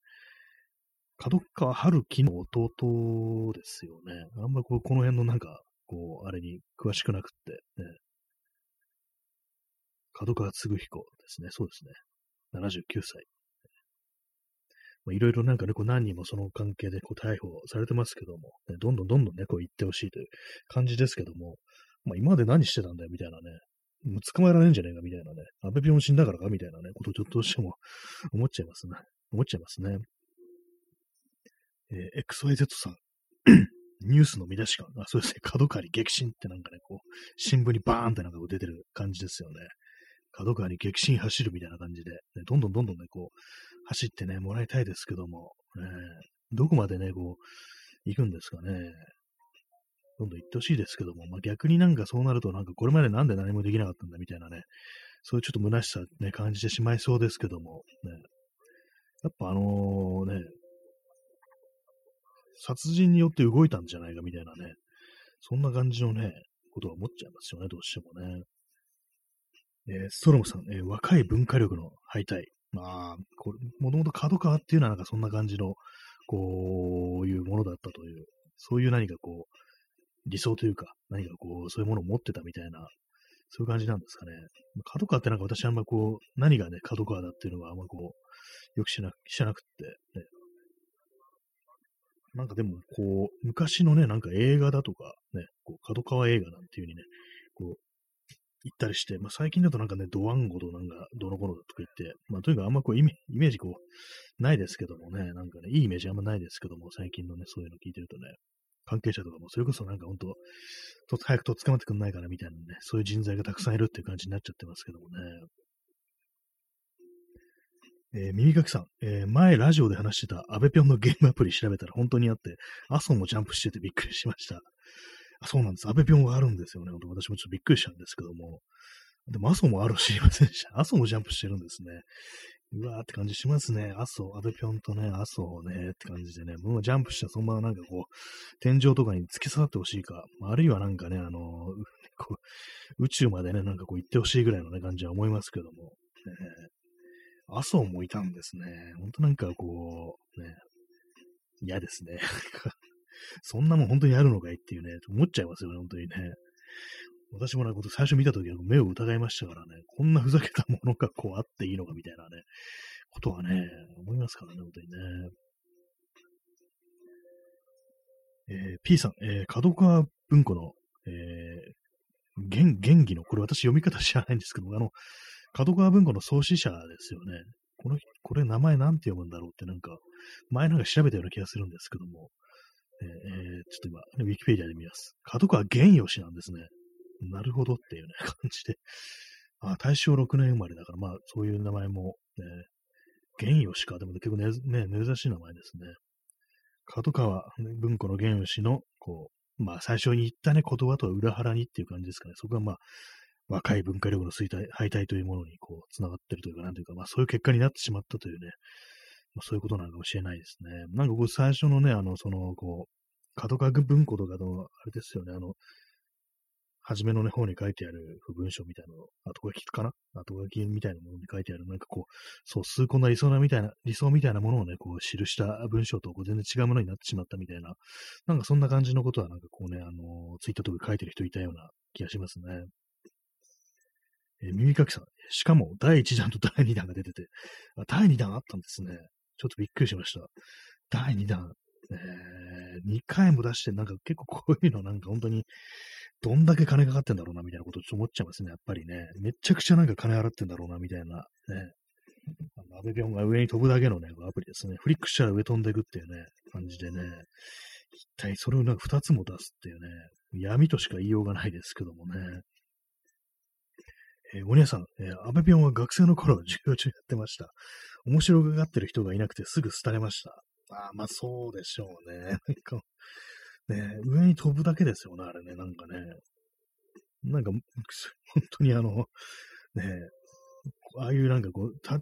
角川春樹の弟ですよね。あんまこうこの辺のなんか、こう、あれに詳しくなくって、ね。角川嗣彦ですね。そうですね。79歳。いろいろなんかね、こう何人もその関係でこう逮捕されてますけども、ね、どんどんどんどんね、こう言ってほしいという感じですけども、まあ今まで何してたんだよみたいなね、もう捕まえられんじゃねえかみたいなね、安倍ピョン死んだからかみたいなね、ことをちょっとしても思っちゃいますね。思っちゃいますね。えー、XYZ さん。ニュースの見出し感。あ、そうですね。角川に激震ってなんかね、こう、新聞にバーンってなんかこう出てる感じですよね。角川に激震走るみたいな感じで、ね、どんどんどんどんね、こう、走ってね、もらいたいですけども、ね、どこまでね、こう、行くんですかね。どんどん行ってほしいですけども、まあ、逆になんかそうなると、なんかこれまでなんで何もできなかったんだみたいなね、そういうちょっと虚しさね、感じてしまいそうですけども、ね、やっぱあのね、殺人によって動いたんじゃないかみたいなね、そんな感じのね、ことは思っちゃいますよね、どうしてもね。えー、ストロムさん、えー、若い文化力の敗退。まあ、これ、もともと角川っていうのはなんかそんな感じの、こういうものだったという、そういう何かこう、理想というか、何かこう、そういうものを持ってたみたいな、そういう感じなんですかね。角川ってなんか私あんまこう、何がね、角川だっていうのはあんまこう、よく知らなくって、ね、なんかでも、こう、昔のね、なんか映画だとか、ね、こう、角川映画なんていう風にね、こう、行ったりして、まあ最近だとなんかね、ドワンゴとなんか、どの頃だとか言って、まあとにかくあんまこうイメージこう、ないですけどもね、なんかね、いいイメージあんまないですけども、最近のね、そういうの聞いてるとね、関係者とかも、それこそなんか本当、と早くとっ捕まってくんないかなみたいなね、そういう人材がたくさんいるっていう感じになっちゃってますけどもね。えー、耳かきさん、えー、前ラジオで話してたアベピョンのゲームアプリ調べたら本当にあって、アソもジャンプしててびっくりしました。あそうなんです。アベピョンがあるんですよね。私もちょっとびっくりしたんですけども。でも、アソもある知りませんでした。アソもジャンプしてるんですね。うわーって感じしますね。アソ、アベピョンとね、アソねって感じでね、もうジャンプしたらそのままなんかこう、天井とかに突き刺さってほしいか、あるいはなんかね、あの、こう宇宙までね、なんかこう行ってほしいぐらいのね、感じは思いますけども。えー麻生もいたんですね。ほんとなんかこう、ね、嫌ですね。そんなもん本当にあるのかいっていうね、思っちゃいますよね、本当にね。私もなこと最初見たときは目を疑いましたからね、こんなふざけたものがこうあっていいのかみたいなね、ことはね、思いますからね、本当にね。えー、P さん、えー、角川文庫の、えー、元元義の、これ私読み方知らないんですけどあの、角川文庫の創始者ですよね。この、これ名前なんて読むんだろうってなんか、前なんか調べたような気がするんですけども、えー、ちょっと今、ウィキペディアで見ます。角川玄義なんですね。なるほどっていうね、感じで。あ、大正6年生まれだから、まあ、そういう名前も、ね、玄義か。でも、ね、結構ね、ね、珍しい名前ですね。角川文庫の玄義の、こう、まあ、最初に言ったね、言葉とは裏腹にっていう感じですかね。そこはまあ、若い文化力の衰退、敗退というものにこう、繋がってるというか、なんというか、まあそういう結果になってしまったというね、まあ、そういうことなのかもしれないですね。なんかこう、最初のね、あの、その、こう、角川文庫とかの、あれですよね、あの、初めのね、方に書いてある文章みたいなの、後書きかな？後書きみたいなものに書いてある、なんかこう、そう、崇高な理想なみたいな、理想みたいなものをね、こう、記した文章とこう全然違うものになってしまったみたいな、なんかそんな感じのことは、なんかこうね、あの、ツイッターとか書いてる人いたような気がしますね。えー、耳かきさん。しかも、第1弾と第2弾が出てて、あ第2弾あったんですね。ちょっとびっくりしました。第2弾。えー、2回も出して、なんか結構こういうのなんか本当に、どんだけ金かかってんだろうな、みたいなことちょっと思っちゃいますね、やっぱりね。めちゃくちゃなんか金払ってんだろうな、みたいな。ね。あの、アベビョンが上に飛ぶだけのね、アプリですね。フリックしたら上飛んでいくっていうね、感じでね。一体それをなんか2つも出すっていうね、闇としか言いようがないですけどもね。えー、お姉さん、えー、アベピョンは学生の頃授業中やってました。面白がってる人がいなくてすぐ廃れました。あまあそうでしょうね。なんか、ね、上に飛ぶだけですよね、あれね、なんかね。なんか、本当にあの、ね、ああいうなんかこう、タッ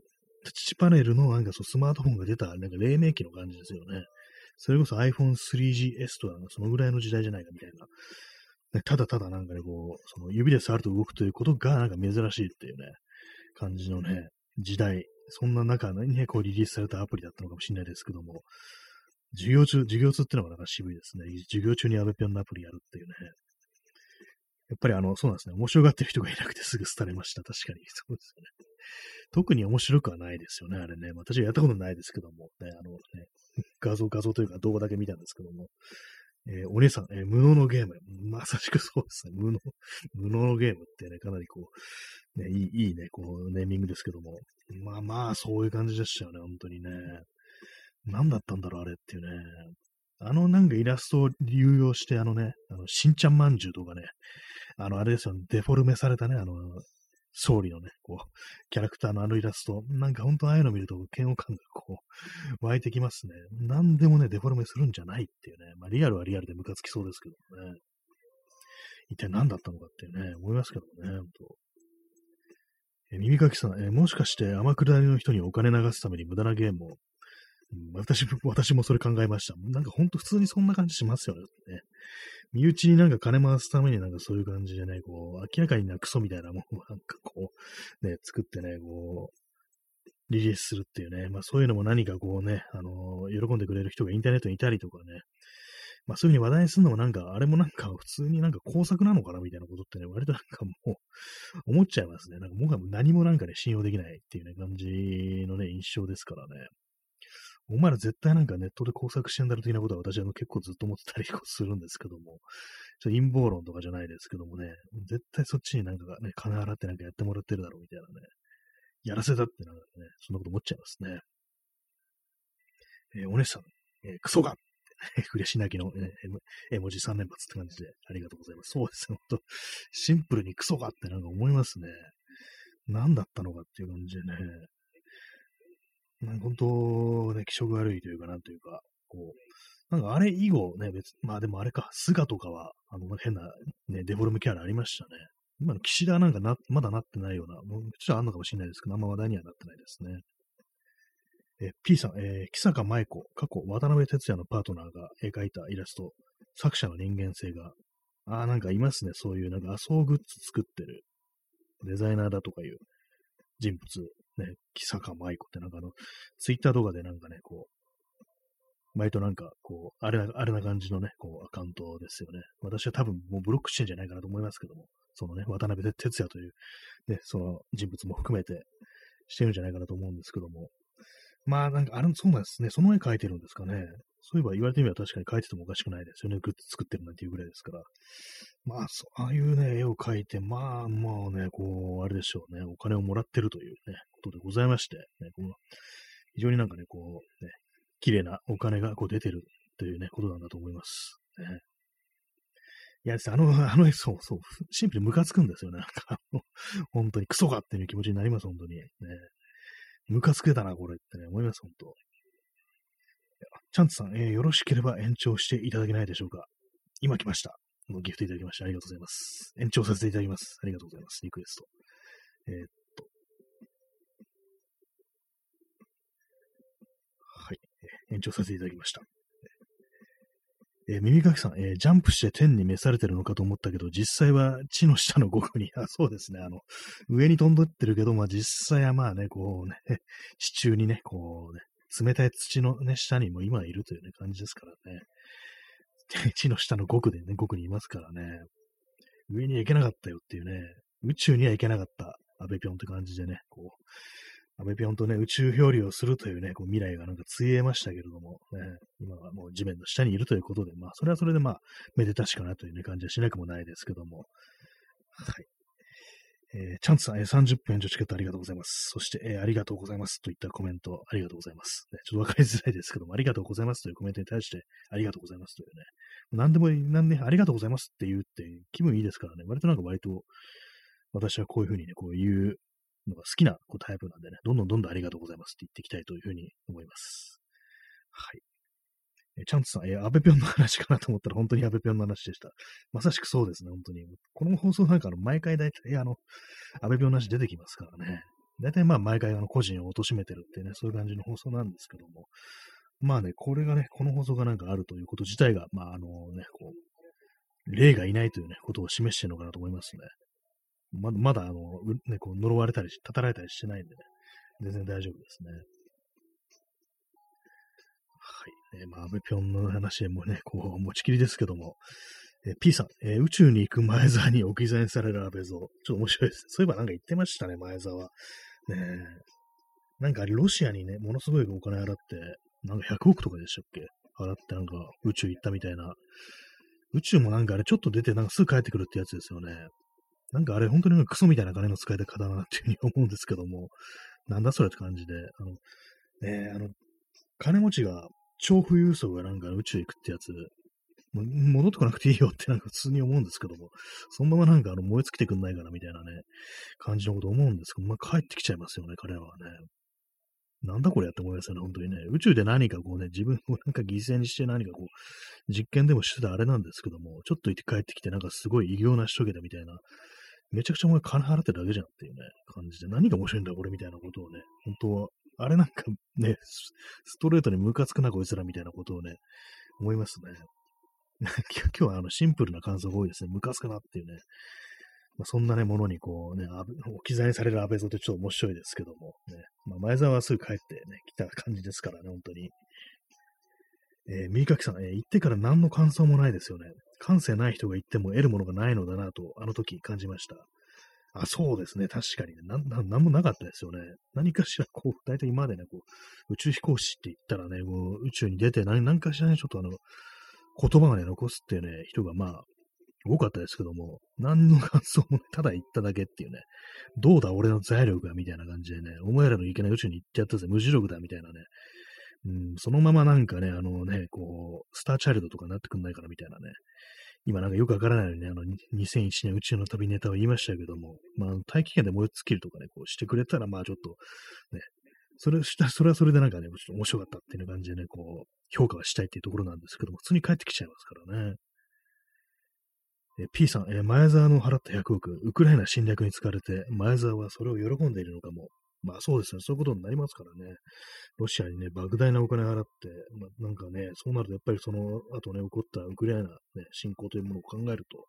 チパネルのなんかそうスマートフォンが出た、なんか黎明期の感じですよね。それこそ iPhone3GS とはそのぐらいの時代じゃないかみたいな。ね、ただただなんかね、こう、その指で触ると動くということがなんか珍しいっていうね、感じのね、時代。そんな中にね、こうリリースされたアプリだったのかもしれないですけども、授業中、授業中ってのがなんか渋いですね。授業中にアベピョンのアプリやるっていうね。やっぱりあの、そうなんですね。面白がってる人がいなくてすぐ廃れました。確かに。そうですよね。特に面白くはないですよね、あれね。私はやったことないですけども、ね、あのね、画像、画像というか動画だけ見たんですけども、えー、お姉さん、えー、無能のゲーム。まさしくそうですね。無能、無能のゲームってね、かなりこう、ね、いい、いいね、こう、ネーミングですけども。まあまあ、そういう感じでしたよね、本当にね。何だったんだろう、あれっていうね。あのなんかイラストを流用して、あのね、あの、しんちゃんまんじゅうとかね、あの、あれですよね、デフォルメされたね、あの、総理のね、こう、キャラクターのあのイラスト、なんか本当ああいうの見ると嫌悪感がこう、湧いてきますね。何でもね、デフォルメするんじゃないっていうね、まあリアルはリアルでムカつきそうですけどね。一体何だったのかっていうね、思いますけどね、本当え耳かきさん、えもしかして天下りの人にお金流すために無駄なゲームを、私も、私もそれ考えました。なんかほんと普通にそんな感じしますよね。身内になんか金回すためになんかそういう感じでね、こう、明らかになクソみたいなものを なんかこう、ね、作ってね、こう、リリースするっていうね、まあそういうのも何かこうね、あのー、喜んでくれる人がインターネットにいたりとかね、まあそういうふうに話題にするのもなんか、あれもなんか普通になんか工作なのかなみたいなことってね、割となんかもう思っちゃいますね。なんかもは何もなんかね、信用できないっていうね、感じのね、印象ですからね。お前ら絶対なんかネットで工作してんだろ的なことは私は結構ずっと思ってたりするんですけども、ちょ陰謀論とかじゃないですけどもね、絶対そっちになんかね、金払ってなんかやってもらってるだろうみたいなね、やらせたってなんかね、そんなこと思っちゃいますね。えー、お姉さん、えー、クソがフ レシナキの、ね、絵文字3連発って感じで。ありがとうございます。そうですね、ほんと、シンプルにクソがってなんか思いますね。何だったのかっていう感じでね、なんか本当、ね、気色悪いというか、なんというか、こう、なんかあれ以後ね、別、まあでもあれか、菅とかは、あの、変な、ね、デフォルメキャラありましたね。今の岸田なんかな、まだなってないような、もうちょっとあんのかもしれないですけど、あんま話題にはなってないですね。え P さん、えー、木坂舞子、過去、渡辺哲也のパートナーが描いたイラスト、作者の人間性が、ああ、なんかいますね、そういう、なんか麻生グッズ作ってる、デザイナーだとかいう人物、ね、木坂舞子ってなんかあの、ツイッター動画でなんかね、こう、毎度なんか、こう、あれな、あれな感じのね、こう、アカウントですよね。私は多分もうブロックしてんじゃないかなと思いますけども、そのね、渡辺哲也という、ね、その人物も含めてしてるんじゃないかなと思うんですけども、まあ、なんか、あれもそうなんですね。その絵描いてるんですかね。そういえば言われてみれば確かに描いててもおかしくないですよね。グッズ作ってるなんていうぐらいですから。まあ、そう、ああいうね、絵を描いて、まあ、まあね、こう、あれでしょうね。お金をもらってるというね、ことでございまして、ね、この非常になんかね、こう、ね、綺麗なお金がこう出てるというね、ことなんだと思います。ね、いや、あの、あの、そうそう、シンプルにムカつくんですよね。なんか、本当にクソかっていう気持ちになります、本当に。ね。ムカつけたな、これってね、思います、本当。チャンツさん、えー、よろしければ延長していただけないでしょうか。今来ました。ギフトいただきましてありがとうございます。延長させていただきます。ありがとうございます。リクエスト。えー、と。はい、えー。延長させていただきました。えー、耳かきさん、えー、ジャンプして天に召されてるのかと思ったけど、実際は地の下の極に、あ、そうですね、あの、上に飛んでってるけど、まあ実際はまあね、こうね、地中にね、こうね、冷たい土のね、下にも今いるというね、感じですからね。地の下の極でね、極にいますからね。上に行けなかったよっていうね、宇宙には行けなかった安倍ぴょんって感じでね、こう、アベピョンとね、宇宙漂流をするというね、こう未来がなんかついえましたけれども、ね、今はもう地面の下にいるということで、まあ、それはそれでまあ、めでたしかなという、ね、感じはしなくもないですけども、はい。えー、チャンツさん、えー、30分延長チケットありがとうございます。そして、えー、ありがとうございますといったコメントありがとうございます。ね、ちょっとわかりづらいですけども、ありがとうございますというコメントに対して、ありがとうございますというね、何でも、なんで、ありがとうございますって言うって気分いいですからね、割となんか割と、私はこういうふうにね、こう言うのが好きなこうタイプなんでね、どんどんどんどんありがとうございますって言っていきたいというふうに思います。はい。えチャンツさん、えー、安倍ぴょんの話かなと思ったら本当に安倍ぴょんの話でした。まさしくそうですね、本当に。この放送なんかの毎回大体あの、安倍ぴょんの話出てきますからね。大体まあ毎回あの個人を貶めてるっていうね、そういう感じの放送なんですけども、まあね、これがね、この放送がなんかあるということ自体が、まああのね、こう、例がいないというね、ことを示してるのかなと思いますね。まだ、まだあの、ね、こう呪われたり、たたられたりしてないんでね、全然大丈夫ですね。はい。ね、まあ、安倍ぴょんの話もね、こう、持ちきりですけども、え P さん、えー、宇宙に行く前澤に置き去りにされる安倍像。ちょっと面白いです。そういえばなんか言ってましたね、前澤。ねなんかロシアにね、ものすごいお金払って、なんか100億とかでしたっけ？払ってなんか宇宙行ったみたいな。宇宙もなんかあれちょっと出てなんかすぐ帰ってくるってやつですよね。なんかあれ本当にクソみたいな金の使い方だなっていうふうに思うんですけども、なんだそれって感じで、あの、ねあの、金持ちが超富裕層がなんか宇宙行くってやつ、戻ってこなくていいよってなんか普通に思うんですけども、そのままなんかあの燃え尽きてくんないかなみたいなね、感じのこと思うんですけど、まあ帰ってきちゃいますよね、彼らはね。なんだこれやって思いますよね、本当にね。宇宙で何かこうね、自分をなんか犠牲にして何かこう、実験でもしてたあれなんですけども、ちょっと行って帰ってきてなんかすごい異形なしとけたみたいな、めちゃくちゃお前金払ってるだけじゃんっていうね、感じで、何が面白いんだこれみたいなことをね、本当は、あれなんかね、ストレートにムカつくなこいつらみたいなことをね、思いますね。今日はあのシンプルな感想が多いですね。ムカつくなっていうね。まあ、そんなね、ものにこうね、置き去りにされる安倍像ってちょっと面白いですけども、ね。まあ、前澤はすぐ帰ってね、来た感じですからね、本当に。えー、右垣さん、えー、行ってから何の感想もないですよね。感性ない人が行っても得るものがないのだなと、あの時感じました。あ、そうですね。確かにね。な、なんもなかったですよね。何かしら、こう、大体今までね、こう、宇宙飛行士って言ったらね、こう、宇宙に出て何、何かしらね、ちょっとあの、言葉がね、残すっていうね、人がまあ、多かったですけども、何の感想も、ね、ただ言っただけっていうね、どうだ俺の財力がみたいな感じでね、お前らのいけない宇宙に行ってやったぜ、無重力だみたいなね、うん、そのままなんかね、あのね、こう、スターチャイルドとかになってくんないからみたいなね、今なんかよくわからないようにね、あの、2001年宇宙の旅ネタを言いましたけども、まあ、大気圏で燃え尽きるとかね、こうしてくれたら、まあちょっと、ね、それした、それはそれでなんかね、ちょっと面白かったっていう感じでね、こう、評価はしたいっていうところなんですけども、普通に帰ってきちゃいますからね。え P さん、え前澤の払った100億、ウクライナ侵略に使われて、前澤はそれを喜んでいるのかも。まあそうですね、そういうことになりますからね。ロシアにね、莫大なお金払って、まあ、なんかね、そうなるとやっぱりその後ね、起こったウクライナ、ね、侵攻というものを考えると、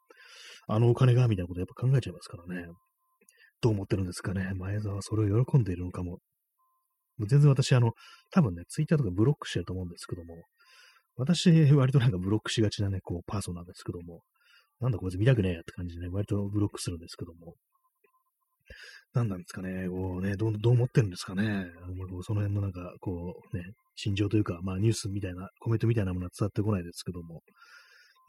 あのお金がみたいなことやっぱ考えちゃいますからね。どう思ってるんですかね。前澤はそれを喜んでいるのかも。全然私、あの、多分ね、ツイッターとかブロックしてると思うんですけども、私、割となんかブロックしがちなね、こう、パーソンなんですけども、なんだこいつ見たくねえやって感じでね、割とブロックするんですけども、何なんですかね、こうね、どう、どう思ってるんですかね。その辺のなんか、こうね、心情というか、まあニュースみたいな、コメントみたいなものは伝わってこないですけども、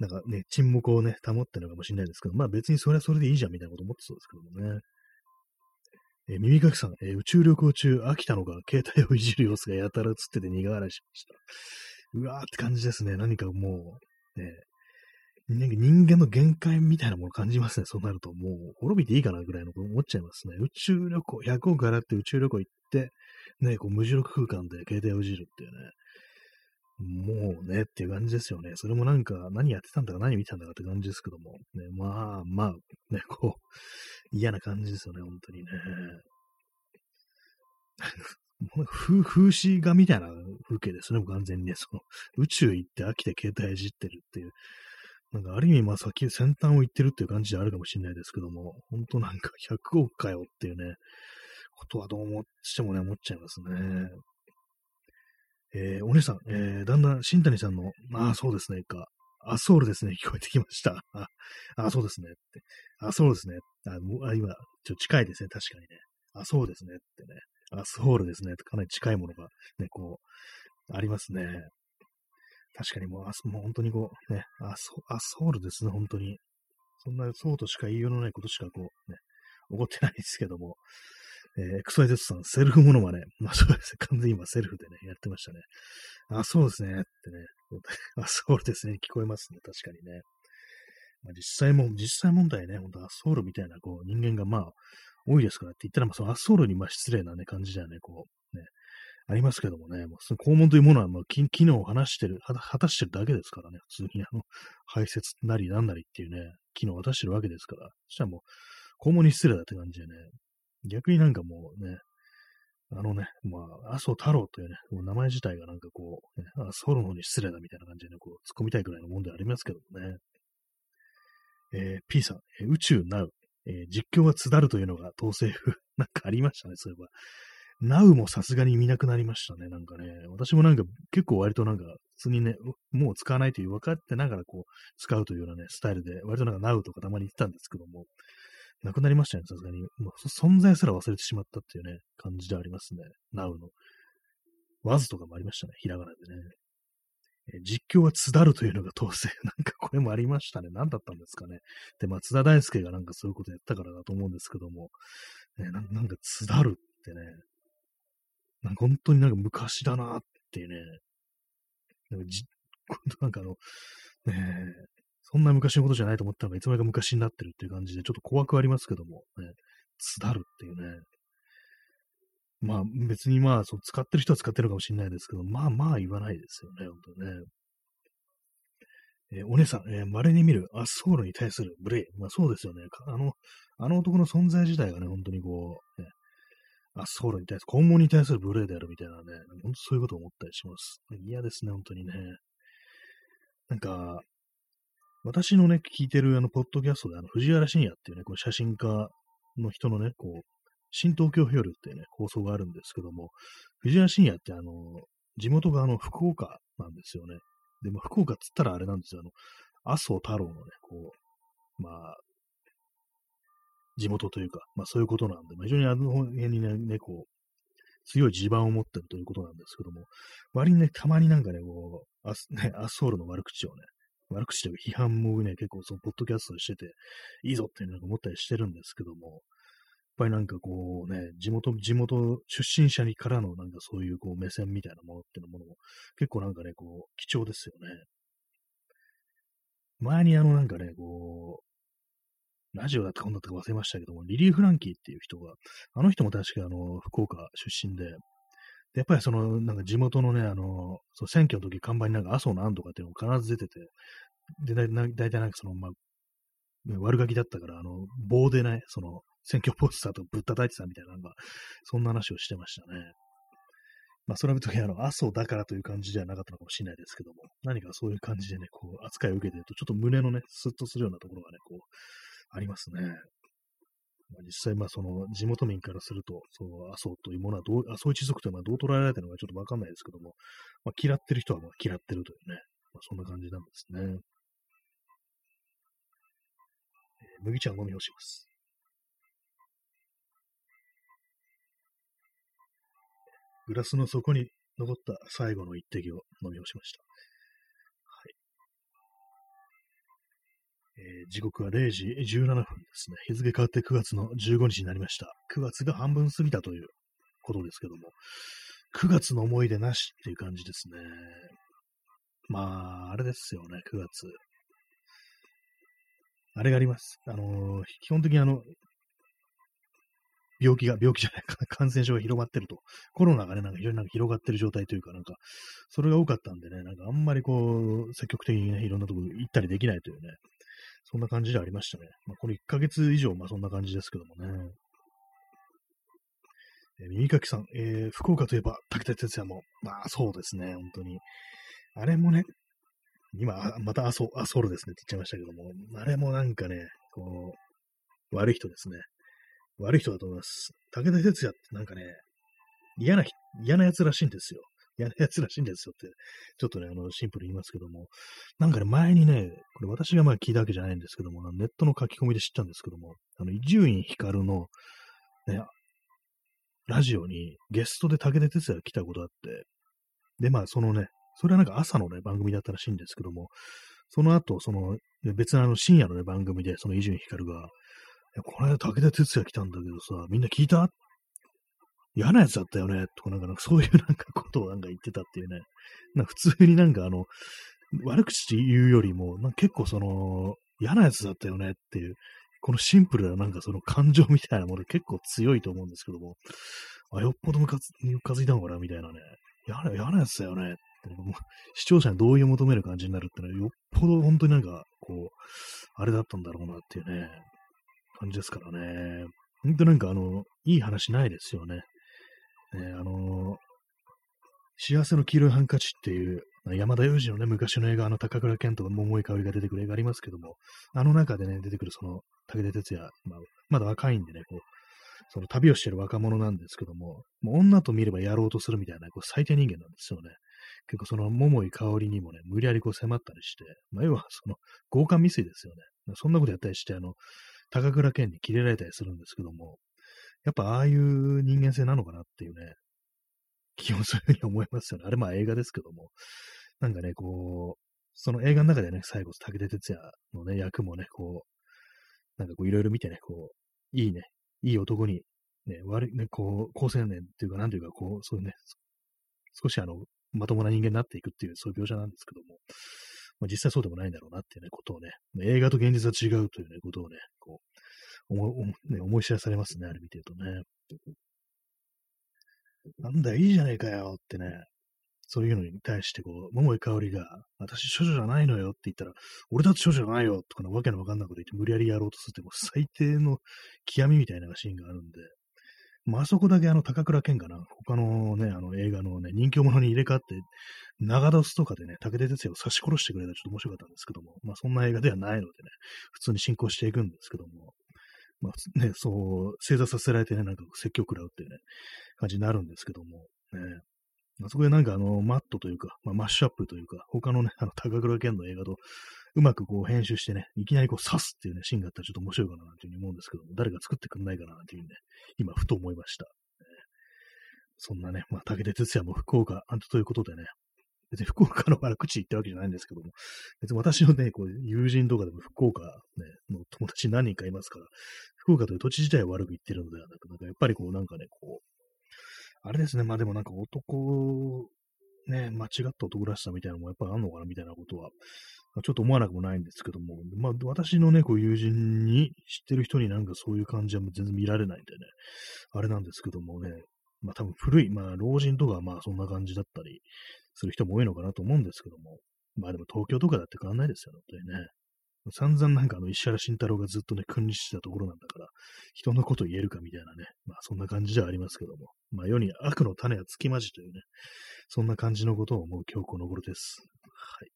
なんかね、沈黙をね、保ってるのかもしれないですけど、まあ別にそれはそれでいいじゃんみたいなこと思ってそうですけどもね。え、耳かきさん、え、宇宙旅行中飽きたのか、携帯をいじる様子がやたら映ってて苦笑いしました。うわーって感じですね。何かもう、ね、なんか人間の限界みたいなものを感じますね。そうなると、もう滅びていいかなぐらいのこと思っちゃいますね。宇宙旅行、100億払って宇宙旅行行って、ね、こう無重力空間で携帯をいじるっていうね。もうね、っていう感じですよね。それもなんか、何やってたんだか何見たんだかって感じですけども。ね、まあまあ、ね、こう、嫌な感じですよね、本当にね。風風刺画みたいな風景ですね、完全にね。その宇宙行って飽きて携帯いじってるっていう。なんかある意味、まあ先、先端を行ってるっていう感じであるかもしれないですけども、本当なんか 100億かよっていうね、ことはどうもしてもね、思っちゃいますね。えー、お姉さん、えー、だんだん新谷さんの、まあそうですね、か、アソールですね、聞こえてきました。あ、あそうですねって。あ、そうですね。あ、あ今、ちょ近いですね、確かにね。あ、そうですねってね。あ、ソールですね。かなり近いものがね、こう、ありますね。確かにもう、あもう本当にこう、ね、あ、ソあソウルですね、本当に。そんなそうとしか言いようのないことしかこう、ね、起こってないですけども、えー、XYZ さん、セルフモノマネ。まあそうですね、完全に今セルフでね、やってましたね。あ、そうですね、ってね。あ、ソウルですね、聞こえますね、確かにね。まあ、実際も、実際問題ね、本当アソールみたいなこう人間がまあ多いですからって言ったら、まあそのアソールにまあ失礼なね、感じだよね、こう、ね、ありますけどもね、もう肛門というものはもう機能を話してる、果たしてるだけですからね、普通にあの、排泄なりなんなりっていうね、機能を果たしてるわけですから、そしたらもう、肛門に失礼だって感じでね、逆になんかもうね、あのね、まあ、麻生太郎というね、もう名前自体がなんかこう、ね、麻生の方に失礼だみたいな感じでね、こう、突っ込みたいくらいのもんでありますけどもね。えー、P さん、え、宇宙ナウ、えー、実況は津だるというのが統制風。なんかありましたね、そういえば。ナウもさすがに見なくなりましたね、なんかね。私もなんか結構割となんか普通にね、もう使わないという分かってながらこう使うというようなね、スタイルで割となんかナウとかたまに言ってたんですけども、なくなりましたね、さすがに。もう存在すら忘れてしまったっていうね、感じでありますね。ナウの。ワズとかもありましたね、ひらがなでね。実況は津だるというのが当選。なんかこれもありましたね。何だったんですかね。で、松田大輔がなんかそういうことやったからだと思うんですけども、ね、ななんか津だるってね、なんか本当になんか昔だなっていうね、なんかじ、なんかあの、ねえそんな昔のことじゃないと思ったのがいつまでか昔になってるっていう感じで、ちょっと怖くありますけども、ね、津だるっていうね、まあ別にまあそう使ってる人は使ってるかもしれないですけど、まあまあ言わないですよね、本当ね。えー、お姉さん、えー、稀に見るアスホールに対するブレイ。まあそうですよね。あの、あの男の存在自体がね、本当にこう、ね、アスホールに対する、今後に対するブレイであるみたいなね、本当そういうことを思ったりします。嫌ですね、本当にね。なんか、私のね、聞いてるあの、ポッドキャストで、あの、藤原信也っていうね、この写真家の人のね、こう、新東京夜っていうね、放送があるんですけども、藤原信也ってあの、地元があの、福岡なんですよね。で、も福岡っつったらあれなんですよ、あの、麻生太郎のね、こう、まあ、地元というか、まあそういうことなんで、まあ、非常にあの辺にね、ねこう、強い地盤を持ってるということなんですけども、割にね、たまになんかね、こう、アス、ね、アソールの悪口をね、悪口というか批判もね、結構そのポッドキャストしてて、いいぞっていうなんか思ったりしてるんですけども、やっぱりなんかこうね、地元、地元出身者にからのなんかそういうこう目線みたいなものっていうものも結構なんかね、こう貴重ですよね。前にあのなんかね、こう、ラジオだったかんだったか忘れましたけども、リリー・フランキーっていう人が、あの人も確かあの、福岡出身で、でやっぱりその、なんか地元のね、あの、その選挙の時看板になんか麻生なんとかっていうのが必ず出てて、で、だいたいなんかその、まあ、悪ガキだったから、あの、棒でね、その、選挙ポスターとぶったたいてたみたいな、なんか、そんな話をしてましたね。まあ、それは別にあの、麻生だからという感じではなかったのかもしれないですけども、何かそういう感じでね、こう、扱いを受けてると、ちょっと胸のね、スッとするようなところがね、こう、ありますね。実際、まあ、その、地元民からすると、その、麻生というものはどう、麻生一族というのはどう捉えられてるのかちょっとわかんないですけども、まあ、嫌ってる人はまあ嫌ってるというね、まあ、そんな感じなんですね。えー、麦茶を飲み干します。グラスの底に残った最後の一滴を飲み干しました。えー、時刻は0時17分ですね。日付変わって9月の15日になりました。9月が半分過ぎたということですけども、9月の思い出なしっていう感じですね。まあ、あれですよね、9月。あれがあります。あのー、基本的にあの、病気が、病気じゃないか、感染症が広まってると。コロナがね、なんか非常になんか広がってる状態というか、なんか、それが多かったんでね、なんかあんまりこう、積極的にね、いろんなとこ行ったりできないというね、そんな感じでありましたね。まあ、この1ヶ月以上、まあそんな感じですけどもね。えー、耳かきさん、えー、福岡といえば、武田鉄矢も、まあそうですね、本当に。あれもね、今、またアソアソールですねって言っちゃいましたけども、あれもなんかね、こう、悪い人ですね。悪い人だと思います。武田鉄矢ってなんかね、嫌な、嫌な奴らしいんですよ。嫌な奴らしいんですよって、ちょっとね、あの、シンプルに言いますけども、なんかね、前にね、これ私がまあ聞いたわけじゃないんですけども、ネットの書き込みで知ったんですけども、あの、伊集院光の、ね、ラジオにゲストで武田鉄矢が来たことあって、で、まあ、そのね、それはなんか朝のね、番組だったらしいんですけども、その後、その、別のあの深夜のね、番組で、その伊集院光が、この間武田鉄矢来たんだけどさ、みんな聞いた嫌なやつだったよねとか、なんか、そういうなんかことをなんか言ってたっていうね。な普通になんかあの、悪口言うよりも、なんか結構その、嫌なやつだったよねっていう、このシンプルななんかその感情みたいなもの結構強いと思うんですけども、あ、よっぽどムカつムカついたのかなみたいなね。嫌な、嫌なやつだよねって、もう視聴者に同意を求める感じになるってのは、よっぽど本当になんか、こう、あれだったんだろうなっていうね。感じですからね。ほんとなんかあの、いい話ないですよね。ね、あのー、幸せの黄色いハンカチっていう、山田洋次のね、昔の映画、あの、高倉健と桃井香りが出てくる映画ありますけども、あの中でね、出てくるその、武田鉄矢、まあ、まだ若いんでね、こう、その旅をしてる若者なんですけども、もう女と見ればやろうとするみたいな、こう最低人間なんですよね。結構その桃井香りにもね、無理やりこう迫ったりして、まあ、要はその強姦未遂ですよね。そんなことやったりして、あの、高倉健にキレられたりするんですけども、やっぱああいう人間性なのかなっていうね、気もそういうふうに思いますよね。あれまあ映画ですけども、なんかね、こう、その映画の中でね、最後、武田鉄矢のね、役もね、こう、なんかこういろいろ見てね、こう、いいね、いい男に、ね、悪い、ね、こう、高青年っていうか、なんていうか、こう、そういうね、少しあの、まともな人間になっていくっていう、そういう描写なんですけども、まあ、実際そうでもないんだろうなっていうね、ことをね、映画と現実は違うというね、ことをね、こう、ね、思い知らされますね、あれ見てるとね。なんだ、いいじゃねえかよってね、そういうのに対して、こう、桃井香りが、私、処女じゃないのよって言ったら、俺だって処女じゃないよとかのわけのわかんないこと言って無理やりやろうとするって、もう最低の極みみたいなシーンがあるんで、まあ、あそこだけあの、高倉健かな、他のね、あの映画のね、人気者に入れ替わって、長ドスとかでね、武田鉄矢を刺し殺してくれたらちょっと面白かったんですけども、まあそんな映画ではないのでね、普通に進行していくんですけども、まあね、そう、正座させられてね、なんか説教食らうっていうね、感じになるんですけども、ね、あそこでなんかあの、マットというか、まあ、マッシュアップというか、他のね、あの、高倉健の映画と、うまくこう編集してね、いきなりこう刺すっていうね、シーンがあったらちょっと面白いかなというふうに思うんですけども、誰が作ってくんないかなというね、今、ふと思いました。そんなね、まあ、武田鉄矢も福岡、あんということでね、別に福岡の悪口言ってるわけじゃないんですけども、別に私のね、こう友人とかでも福岡、ね、の友達何人かいますから、福岡という土地自体を悪く言ってるのではなく、なんかやっぱりこうなんかね、こう、あれですね、まあでもなんか男、ね、間違った男らしさみたいなのもやっぱりあんのかなみたいなことは、まちょっと思わなくもないんですけども、まあ私のね、こう友人に知ってる人になんかそういう感じは全然見られないんでね、あれなんですけどもね、まあ多分古い、まあ老人とかまあそんな感じだったりする人も多いのかなと思うんですけども、まあでも東京とかだって変わんないですよね、本当にね。散々なんかあの石原慎太郎がずっとね、君臨してたところなんだから、人のこと言えるかみたいなね、まあそんな感じではありますけども、まあ世に悪の種はつきまじというね、そんな感じのことを思う今日この頃です。はい。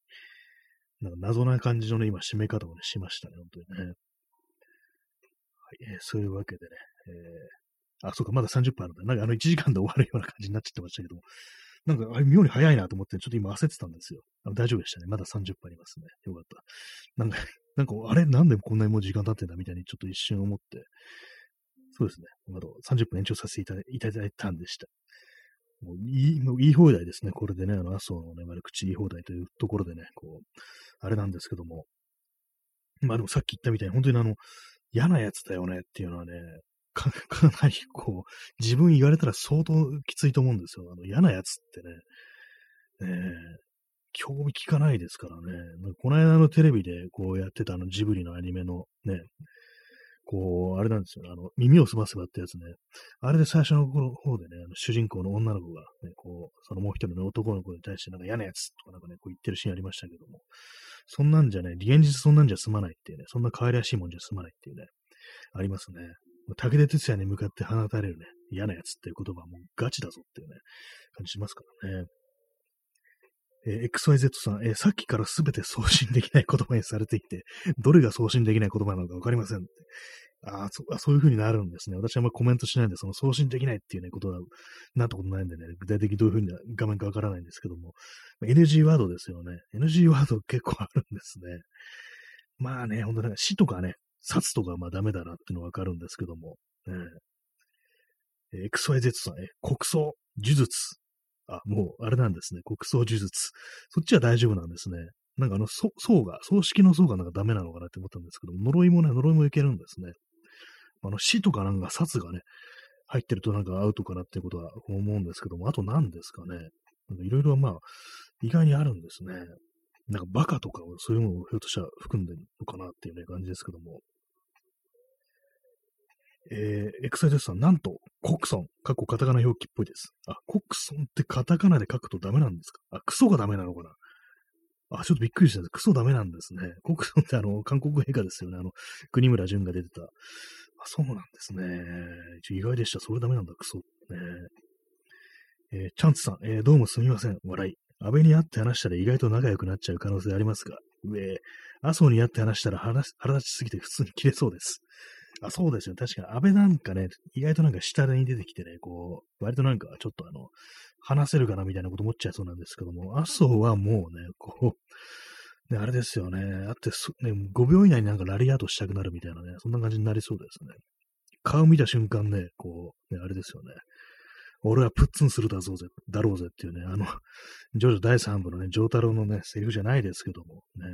なんか謎な感じのね、今締め方をね、しましたね、本当にね。はい、えー、そういうわけでね、えー、あ、そうか、まだ30分あるんだ。なんかあの1時間で終わるような感じになっちゃってましたけども、なんか、あれ、妙に早いなと思って、ちょっと今焦ってたんですよ。あの大丈夫でしたね。まだ30分ありますね。よかった。なんか、なんか、あれ、なんでこんなにもう時間経ってんだみたいにちょっと一瞬思って、そうですね。あと30分延長させていただいたんでした。もういい、もう言い放題ですね。これでね、あの、麻生のね、悪口言い放題というところでね、こう、あれなんですけども。まあでもさっき言ったみたいに、本当にあの、嫌なやつだよねっていうのはね、か、かなりこう、自分言われたら相当きついと思うんですよ。あの、嫌なやつってね。ね興味聞かないですからね。この間のテレビでこうやってたあのジブリのアニメのね、こう、あれなんですよ、ねあの、耳をすませばってやつね。あれで最初の方でね、あの主人公の女の子が、ね、こう、そのもう一人の男の子に対してなんか嫌なやつとかなんかね、こう言ってるシーンありましたけども、そんなんじゃね、現実そんなんじゃ済まないっていうね、そんな可愛らしいもんじゃ済まないっていうね、ありますね。武田鉄矢に向かって放たれるね、嫌なやつっていう言葉はもうガチだぞっていうね、感じしますからね。えー、XYZ さん、えー、さっきからすべて送信できない言葉にされていて、どれが送信できない言葉なのかわかりませんって。あそあそういう風になるんですね。私はあんまコメントしないんで、その送信できないっていうね、ことは、なったことないんでね、具体的にどういう風な画面かわからないんですけども、NG ワードですよね。NG ワード結構あるんですね。まあね、ほんとなんか死とかね、殺とかまあダメだなっていうのわかるんですけども、えー、XYZ さん、え、国葬、呪術。あ、もう、あれなんですね。国葬呪術。そっちは大丈夫なんですね。なんかあの、層が、葬式の層がなんかダメなのかなって思ったんですけど、呪いもね、呪いもいけるんですね。あの、死とかなんか殺がね、入ってるとなんかアウトかなっていうことは思うんですけども、あと何ですかね。いろいろまあ、意外にあるんですね。なんかバカとかそういうのをひょっとしたら含んでるのかなっていうね、感じですけども。えー、エクサイテスさん、なんと、コクソン、過去カタカナ表記っぽいです。あ、コクソンってカタカナで書くとダメなんですか？あ、クソがダメなのかな？あ、ちょっとびっくりしたんです。クソダメなんですね。コクソンってあの、韓国映画ですよね。あの、国村淳が出てた。あ、そうなんですね。意外でした。それダメなんだ、クソ。ね。えー、チャンツさん、えー、どうもすみません。笑い。安倍に会って話したら意外と仲良くなっちゃう可能性ありますが、上、麻生に会って話したら腹立ちすぎて普通に切れそうです。あ、そうですよ。確かに安倍なんかね、意外となんか下に出てきてね、こう、割となんかちょっとあの、話せるかなみたいなこと思っちゃいそうなんですけども、麻生はもうね、こう、ね、あれですよね。あってね、5秒以内になんかラリアートしたくなるみたいなね、そんな感じになりそうですね。顔見た瞬間ね、こう、ね、あれですよね。俺はプッツンするだぞぜ、だろうぜっていうね、あの、ジョジョ第3部のね、ジョータロのね、セリフじゃないですけども、ね、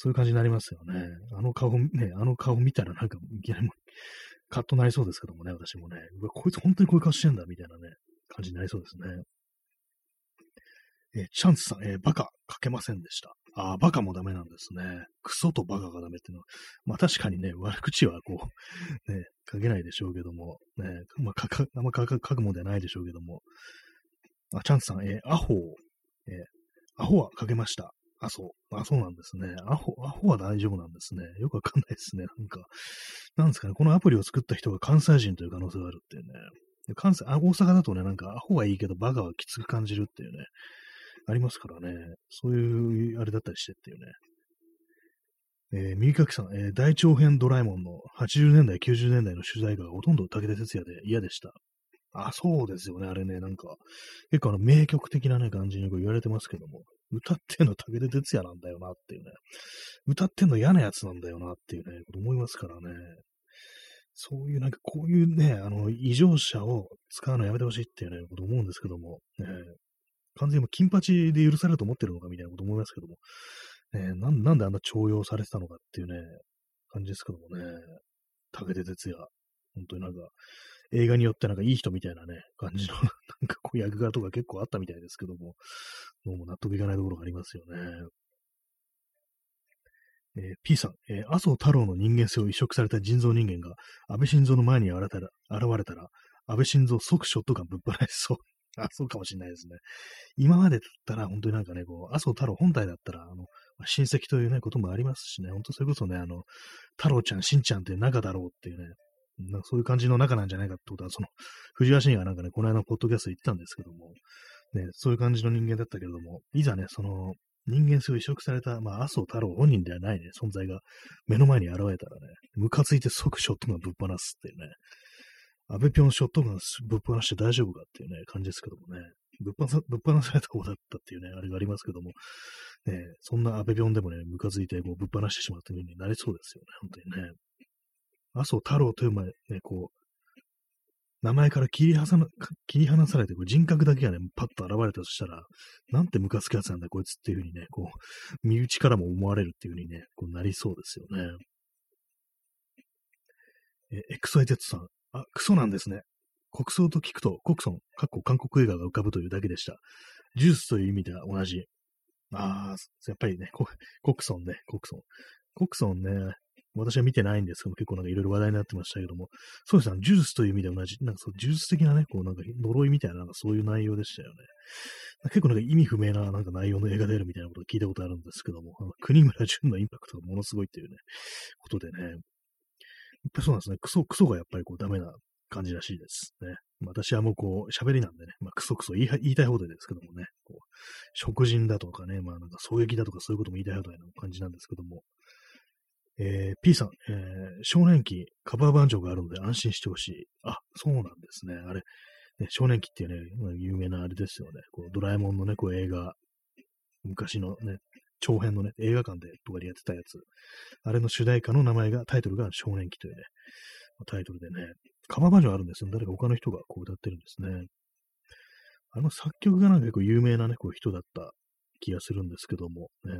そういう感じになりますよね。あの顔、ね、あの顔見たらなんか、いきなりカッとなりそうですけどもね、私もね、うわ、こいつ本当にこういう顔してんだ、みたいなね、感じになりそうですね。え、チャンスさん、え、バカ書けませんでした。ああ、バカもダメなんですね。クソとバカがダメっていうのは、まあ確かにね、悪口はこう、ね、書けないでしょうけども、ね、まあ、書か、あんま書くもんではないでしょうけども、あ、チャンスさん、え、アホえ、アホは書けました。あ、そう。あ、そうなんですね。アホ、アホは大丈夫なんですね。よくわかんないですね。なんか、なんですかね。このアプリを作った人が関西人という可能性があるっていうね。関西、あ、大阪だとね、なんか、アホはいいけど、バカはきつく感じるっていうね。ありますからね。そういう、あれだったりしてっていうね。えー、右書きさん、えー、大長編ドラえもんの80年代、90年代の取材がほとんど武田鉄矢で嫌でした。あ、そうですよね。あれね、なんか、結構あの、名曲的なね、感じにこう言われてますけども、歌ってんの武田鉄矢なんだよなっていうね、歌ってんの嫌なやつなんだよなっていうね、こと思いますからね。そういうなんかこういうね、あの、異常者を使うのやめてほしいっていうね、こと思うんですけども、ね、完全にもう金八で許されると思ってるのかみたいなこと思いますけども、ね、ななんであんな徴用されてたのかっていうね、感じですけどもね、武田鉄矢、本当になんか、映画によってなんかいい人みたいなね、感じの、なんかこう役柄とか結構あったみたいですけども、どうも納得いかないところがありますよね。えー、P さん、えー、麻生太郎の人間性を移植された人造人間が安倍晋三の前に現れたら、現れたら安倍晋三即ショットガンぶっ放しそう。あ、そうかもしれないですね。今までだったら、本当になんかね、こう、麻生太郎本体だったら、あの、親戚というね、こともありますしね、本当それこそね、あの、太郎ちゃん、しんちゃんって仲だろうっていうね、なんかそういう感じの仲なんじゃないかってことは、その、藤原信がなんかね、この間のポッドキャスト言ってたんですけども、ね、そういう感じの人間だったけれども、いざね、その、人間性を移植された、まあ、麻生太郎本人ではないね、存在が目の前に現れたらね、ムカついて即ショットガンぶっ放すっていうね、安倍ぴょんショットガンぶっ放して大丈夫かっていうね、感じですけどもね、ぶっ放さぶっ放された方だったっていうね、あれがありますけども、ね、そんな安倍ぴょんでもね、ムカついてこうぶっ放してしまったようになりそうですよね、本当にね。麻生太郎という前、ね、こう、名前から切り離切り離されて、人格だけがね、パッと現れたとしたら、なんてムカつくやつなんだ、こいつっていうふうにね、こう、身内からも思われるっていうふうにね、こうなりそうですよね。え、エクサイテッドさん。あ、クソなんですね。国葬と聞くと、コクソン、かっこ韓国映画が浮かぶというだけでした。ジュースという意味では同じ。ああ、やっぱりね、コクソンね、コクソン。コクソンね、私は見てないんです。けど、結構なんかいろいろ話題になってましたけども、そうですね、ジュースという意味で同じ、なんかそう、ジュース的なね、こうなんか呪いみたいな、なんかそういう内容でしたよね。結構なんか意味不明ななんか内容の映画であるみたいなことを聞いたことあるんですけども、あの國村隼のインパクトがものすごいっていうね、ことでね、やっぱそうなんですね、クソ、クソがやっぱりこうダメな感じらしいですね。私はもうこう、喋りなんでね、まあ、クソクソ言い言いたい方でですけどもね、こう、食人だとかね、まあなんか狙撃だとかそういうことも言いたい放題な感じなんですけども、えー、P さん、えー、少年期カバーバージョンがあるので安心してほしい。あ、そうなんですね。あれ、ね、少年期っていうね、有名なあれですよね。こうドラえもんのね、こう映画、昔のね、長編のね、映画館でとかでやってたやつ。あれの主題歌の名前が、タイトルが少年期というね、タイトルでね、カバーバージョンあるんですよ。誰か他の人がこう歌ってるんですね。あの作曲がなんか結構有名なね、こう人だった気がするんですけども、ね、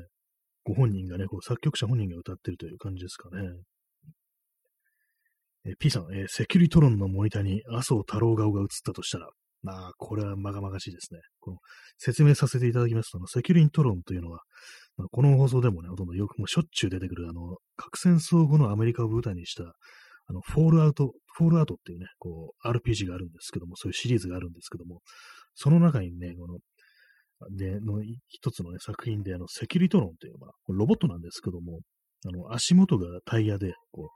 ご本人がね、こう作曲者本人が歌ってるという感じですかね。え P さん、えー、セキュリトロンのモニターに麻生太郎顔が映ったとしたら、まあ、これはまがまがしいですね。この説明させていただきますと、セキュリトロンというのは、まあ、この放送でもね、ほとんどよくもしょっちゅう出てくる、あの、核戦争後のアメリカを舞台にした、あの、フォールアウト、フォールアウトっていうね、こう、RPG があるんですけども、そういうシリーズがあるんですけども、その中にね、この、で、の一つのね、作品で、あの、セキュリトロンという、まあ、ロボットなんですけども、あの、足元がタイヤで、こ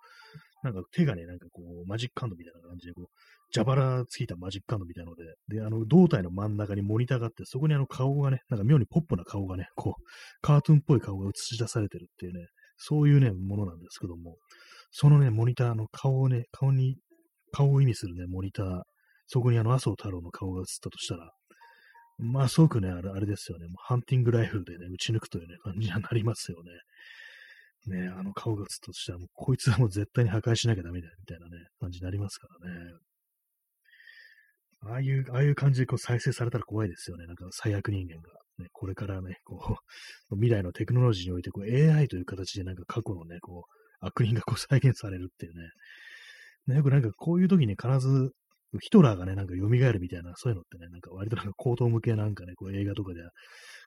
う、なんか手がね、なんかこう、マジックカンドみたいな感じで、こう、蛇腹ついたマジックカンドみたいなので、で、あの、胴体の真ん中にモニターがあって、そこにあの顔がね、なんか妙にポップな顔がね、こう、カートゥーンっぽい顔が映し出されてるっていうね、そういうね、ものなんですけども、そのね、モニターの顔をね、顔に、顔を意味するね、モニター、そこにあの、麻生太郎の顔が映ったとしたら、まあ、すごくね、あれあれですよね。もうハンティングライフルでね、撃ち抜くというね、感じにはなりますよね。ね、あの顔が映ったとしたら、もうこいつはもう絶対に破壊しなきゃダメだよ、みたいなね、感じになりますからね。ああいう、ああいう感じでこう再生されたら怖いですよね。なんか最悪人間が。ね、これからね、こう、未来のテクノロジーにおいてこう AI という形でなんか過去のね、こう、悪人がこう再現されるっていうね。ねよくなんかこういう時に必ずヒトラーがね、なんか蘇るみたいな、そういうのってね、なんか割となんか高等向けなんかね、こう映画とかでは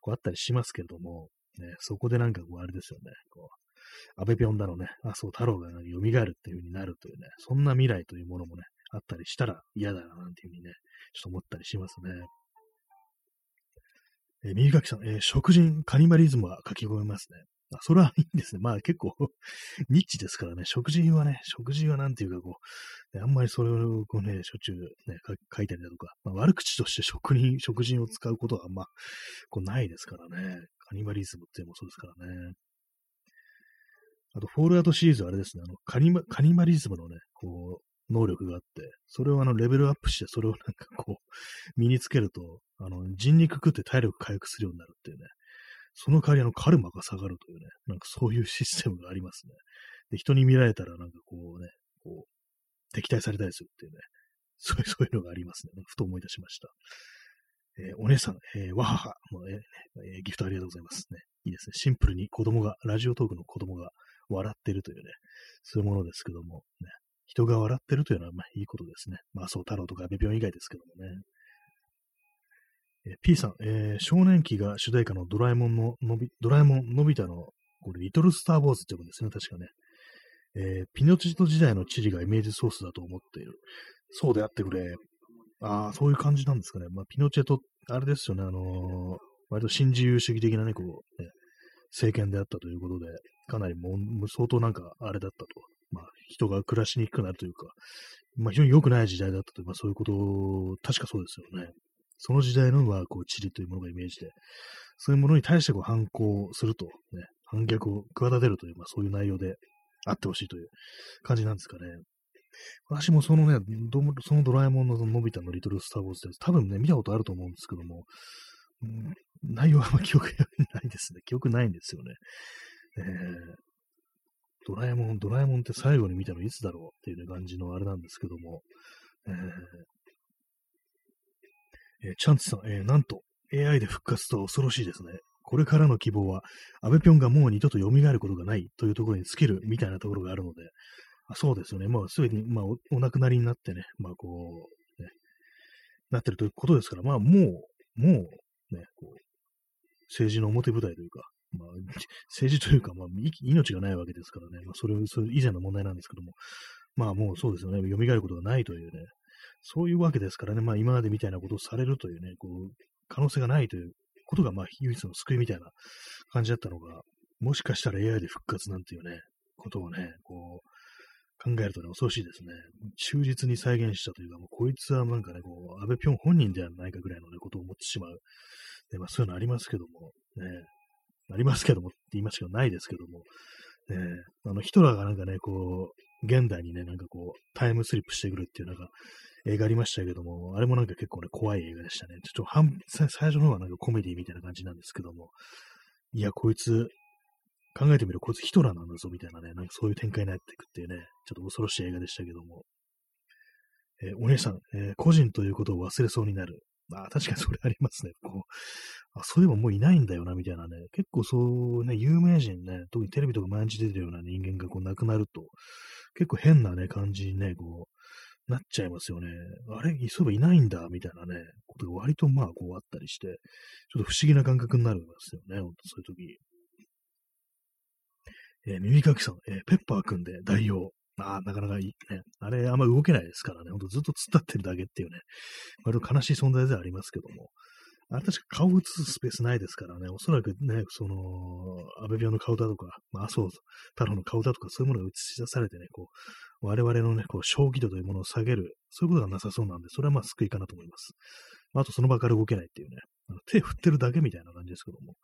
こうあったりしますけれども、ね、そこでなんかこうあれですよね、こう、安倍ぴょんだのね、あ、そう、太郎が、ね、蘇るっていう風になるというね、そんな未来というものもね、あったりしたら嫌だな、なんていう風にね、ちょっと思ったりしますね。えー、右書きさん、えー、食人、カニバリズムは書き込めますね。あ、それはいいんですね。まあ結構 ニッチですからね、食人はね、食人はなんていうかこう、ね、あんまりそれをこうね、しょっちゅうね、書いたりだとか、まあ、悪口として 食人、食人を使うことはあんまこうないですからね。カニバリズムっていうのもそうですからね。あと、フォールアウトシリーズはあれですね、あのカニカニバリズムのね、こう、能力があって、それをあの、レベルアップして、それをなんかこう、身につけると、あの、人肉食って体力回復するようになるっていうね。その代わりあの、カルマが下がるというね、なんかそういうシステムがありますね。で、人に見られたらなんかこうね、こう、敵対されたりするっていうね、そういう、そういうのがありますね。ふと思い出しました。えー、お姉さん、えー、わはは、もう、えー、ギフトありがとうございますね。いいですね。シンプルに子供が、ラジオトークの子供が笑ってるというね、そういうものですけども、ね、人が笑ってるというのは、まあ、いいことですね。まあ、そう、太郎とかベピョン以外ですけどもね。えー、P さん、えー、少年期が主題歌のドラえもんののび、ドラえもんのび太の、これ、リトルスター・ウォーズって言うんですね、確かね。えー、ピノチット時代の地理がイメージソースだと思っている。そうであってくれ。ああ、そういう感じなんですかね。まあ、ピノチェト、あれですよね、あのー、割と新自由主義的なね、こう、ね、政権であったということで、かなりもう、相当なんか、あれだったと。まあ、人が暮らしにくくなるというか、まあ、非常に良くない時代だったという、まあ、そういうこと、確かそうですよね。その時代の、まあ、こう、地理というものがイメージで、そういうものに対してこう反抗すると、ね、反逆を企てるという、まあ、そういう内容であってほしいという感じなんですかね。私もそのね、そのドラえもんののび太のリトルスター・ウォーズって多分ね、見たことあると思うんですけども、うん、内容はあんま記憶ないですね。記憶ないんですよね。えー、ドラえもん、ドラえもんって最後に見たのいつだろうっていう、ね、感じのあれなんですけども、えー、えー、チャンツさん、えー、なんと AI で復活と恐ろしいですね。これからの希望は、安倍ぴょんがもう二度と蘇ることがないというところに尽きるみたいなところがあるので、あそうですよね。まあ、すでに、まあお、お亡くなりになってね、まあ、こう、ね、なってるということですから、まあ、もう、もう、ね、こう、政治の表舞台というか、まあ、政治というか、まあ、命がないわけですからね、まあ、それ、それ以前の問題なんですけども、まあ、もうそうですよね、蘇ることがないというね、そういうわけですからね、まあ今までみたいなことをされるというね、こう、可能性がないということが、まあ唯一の救いみたいな感じだったのが、もしかしたら AI で復活なんていうね、ことをね、こう、考えるとね、恐ろしいですね。忠実に再現したというか、もうこいつはなんかね、こう、安倍ぴょん本人ではないかぐらいのね、ことを思ってしまう。で、まあそういうのありますけども、ね、ありますけどもって言いましたけど、ないですけども、ね、あの、ヒトラーがなんかね、こう、現代にね、なんかこう、タイムスリップしてくるっていう、なんか、映画ありましたけども、あれもなんか結構ね、怖い映画でしたね。ちょっと半、最初の方はなんかコメディみたいな感じなんですけども、いや、こいつ、考えてみるこいつヒトラーなんだぞ、みたいなね、なんかそういう展開になっていくっていうね、ちょっと恐ろしい映画でしたけども。えー、お姉さん、えー、個人ということを忘れそうになる。あ確かにそれありますね。こうあそういえばもういないんだよな、みたいなね。結構そうね、有名人ね、特にテレビとか毎日出てるような人間がこう亡くなると、結構変なね、感じにね、こう、なっちゃいますよね。あれ、そういえばいないんだ、みたいなね、ことが割とまあこうあったりして、ちょっと不思議な感覚になるんですよね、ほんとそういう時。えー、耳かきさん、えー、ペッパーくんで代用。ああ、なかなかいいね。あれ、あんま動けないですからね。ほんとずっと突っ立ってるだけっていうね。割と悲しい存在ではありますけども。あれ確か顔映すスペースないですからね、おそらくね、その、安倍病の顔だとか、まあ、麻生太郎の顔だとか、そういうものが映し出されてね、こう、我々のね、こう、正気度というものを下げる、そういうことがなさそうなんで、それはまあ救いかなと思います。あとその場から動けないっていうね、あの手振ってるだけみたいな感じですけども、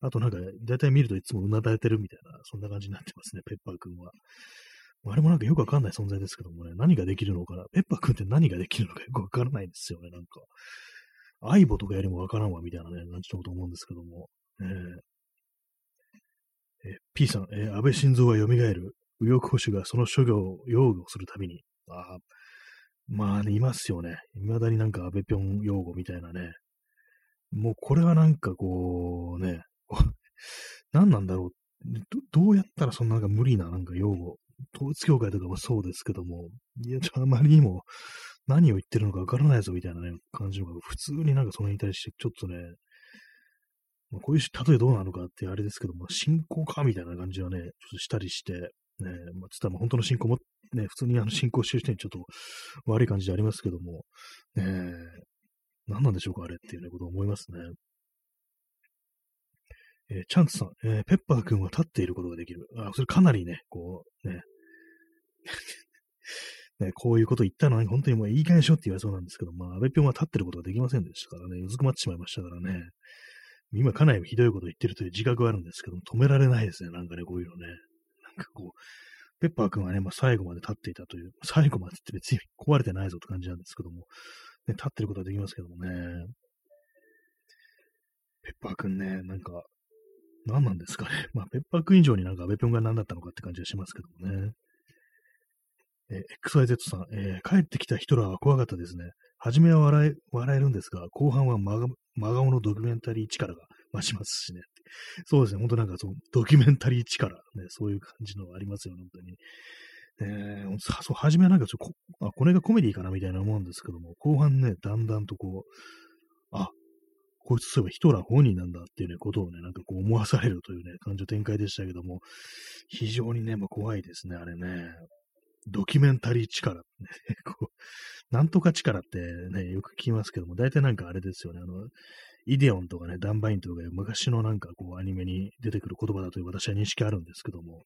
あとなんか、だいたい見るといつもうなだれてるみたいな、そんな感じになってますね、ペッパーくんは。あれもなんかよくわかんない存在ですけどもね、何ができるのかな、ペッパーくんって何ができるのかよくわからないですよね、なんか。相棒とかよりもわからんわ、みたいなね、感じのこと思うんですけども。えー、え P さん、えー、安倍晋三は蘇る。右翼保守がその諸行を擁護するたびに。あまあね、いますよね。未だになんか安倍ぴょん擁護みたいなね。もうこれはなんかこうね、何なんだろうど。どうやったらそんななんか無理ななんか擁護。統一教会とかもそうですけども、いや、ちょ、あまりにも何を言ってるのかわからないぞみたいなね、感じのが、普通になんかそれに対してちょっとね、まあ、こういう例えどうなのかってあれですけども、信仰かみたいな感じはね、ちょっとしたりして、ね、まあ、つったら本当の信仰も、ね、普通にあの信仰してる人にちょっと悪い感じでありますけども、ね、何なんでしょうか、あれっていう、ね、ことを思いますね。えー、チャンツさん、えー、ペッパー君は立っていることができる。あ、それかなりね、こう、ね、ね、こういうこと言ったのに、本当にもういい加減しろって言われそうなんですけど、まあ、安倍ぴょんは立ってることができませんでしたからね、うずくまってしまいましたからね。今かなりひどいこと言ってるという自覚はあるんですけども、止められないですね、なんかね、こういうのね。なんかこう、ペッパー君はね、まあ、最後まで立っていたという、最後までって別に壊れてないぞって感じなんですけども、ね、立ってることはできますけどもね。ペッパー君ね、なんか、何なんですかね。まあ、ペッパー君以上になんか安倍ぴょんが何だったのかって感じがしますけどもね。え XYZ さん、えー、帰ってきたヒトラーは怖かったですね。初めは笑え笑えるんですが、後半は真顔のドキュメンタリー力が増しますしね。そうですね、本当なんかそのドキュメンタリー力、ね、そういう感じのありますよ、本当に。えー、そう、初めはなんかちょこあ、これがコメディかなみたいな思うんですけども、後半ね、だんだんとこう、あ、こいつそういえばヒトラー本人なんだっていうね、ことをね、なんかこう思わされるというね、感情展開でしたけども、非常にね、まあ、怖いですね、あれね。ドキュメンタリー力、こう、なんとか力ってね、よく聞きますけども、大体なんかあれですよね、あの、イデオンとかね、ダンバインとか昔のなんかこうアニメに出てくる言葉だという私は認識あるんですけども、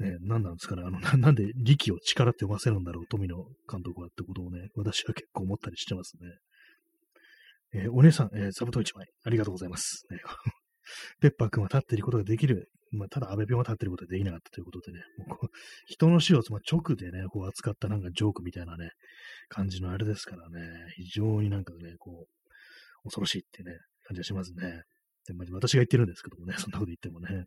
ね、何なんですかね、あの、なんで力を力って読ませるんだろう、富野監督はってことをね、私は結構思ったりしてますね。えー、お姉さん、えー、座布団一枚、ありがとうございます。ペッパー君は立っていることができる。まあ、ただ安倍病は立っていることができなかったということでね、もうこう人の死を、まあ、直でね、こう扱ったなんかジョークみたいなね、感じのあれですからね、非常になんかね、こう、恐ろしいってね、感じがしますね。でまあ、私が言ってるんですけどもね、そんなこと言ってもね。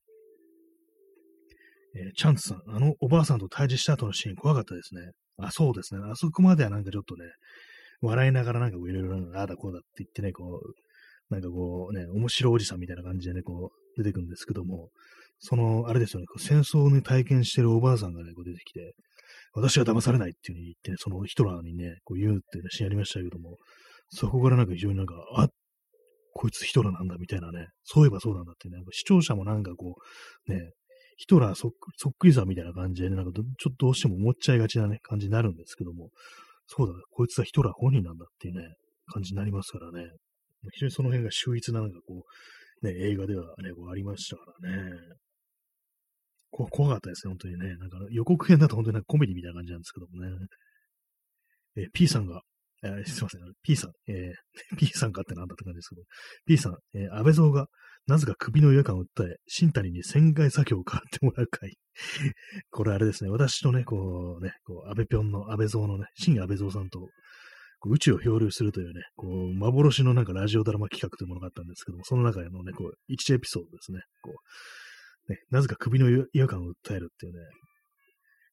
えー、チャンツさん、あのおばあさんと対峙した後のシーン怖かったですね。あ、そうですね。あそこまではなんかちょっとね、笑いながらなんかいろいろああだこうだって言ってね、こう、なんかこうね、面白おじさんみたいな感じでね、こう、出てくるんですけども、その、あれですよね、戦争に体験してるおばあさんがね、こう出てきて、私は騙されないっていう風に言ってね、そのヒトラーにね、こう言うっていうのシーンありましたけども、そこからなんか非常になんか、あこいつヒトラーなんだみたいなね、そういえばそうなんだってね、視聴者もなんかこう、ね、ヒトラーそっそっくりさんみたいな感じでね、なんかちょっとどうしても思っちゃいがちなね、感じになるんですけども、そうだ、こいつはヒトラー本人なんだっていうね、感じになりますからね。非常にその辺が秀逸ななんかこう、ね、映画ではね、こうありましたからね。こ怖かったですね、本当にね。なんか予告編だと本当になんかコメディみたいな感じなんですけどもね。えー、P さんが、えー、すいません、P さん、えー、P さんかってなんだって感じですけど、P さん、えー、安倍蔵がなぜか首の違和感を訴え、新谷に船外作業を代わってもらう会。これあれですね、私とね、こうね、こう安倍ぴょんの安倍蔵のね、新安倍蔵さんと宇宙を漂流するというね、こう、幻のなんかラジオドラマ企画というものがあったんですけども、その中でのね、こう、1エピソードですね、こう、ね、なぜか首の違和感を訴えるっていうね、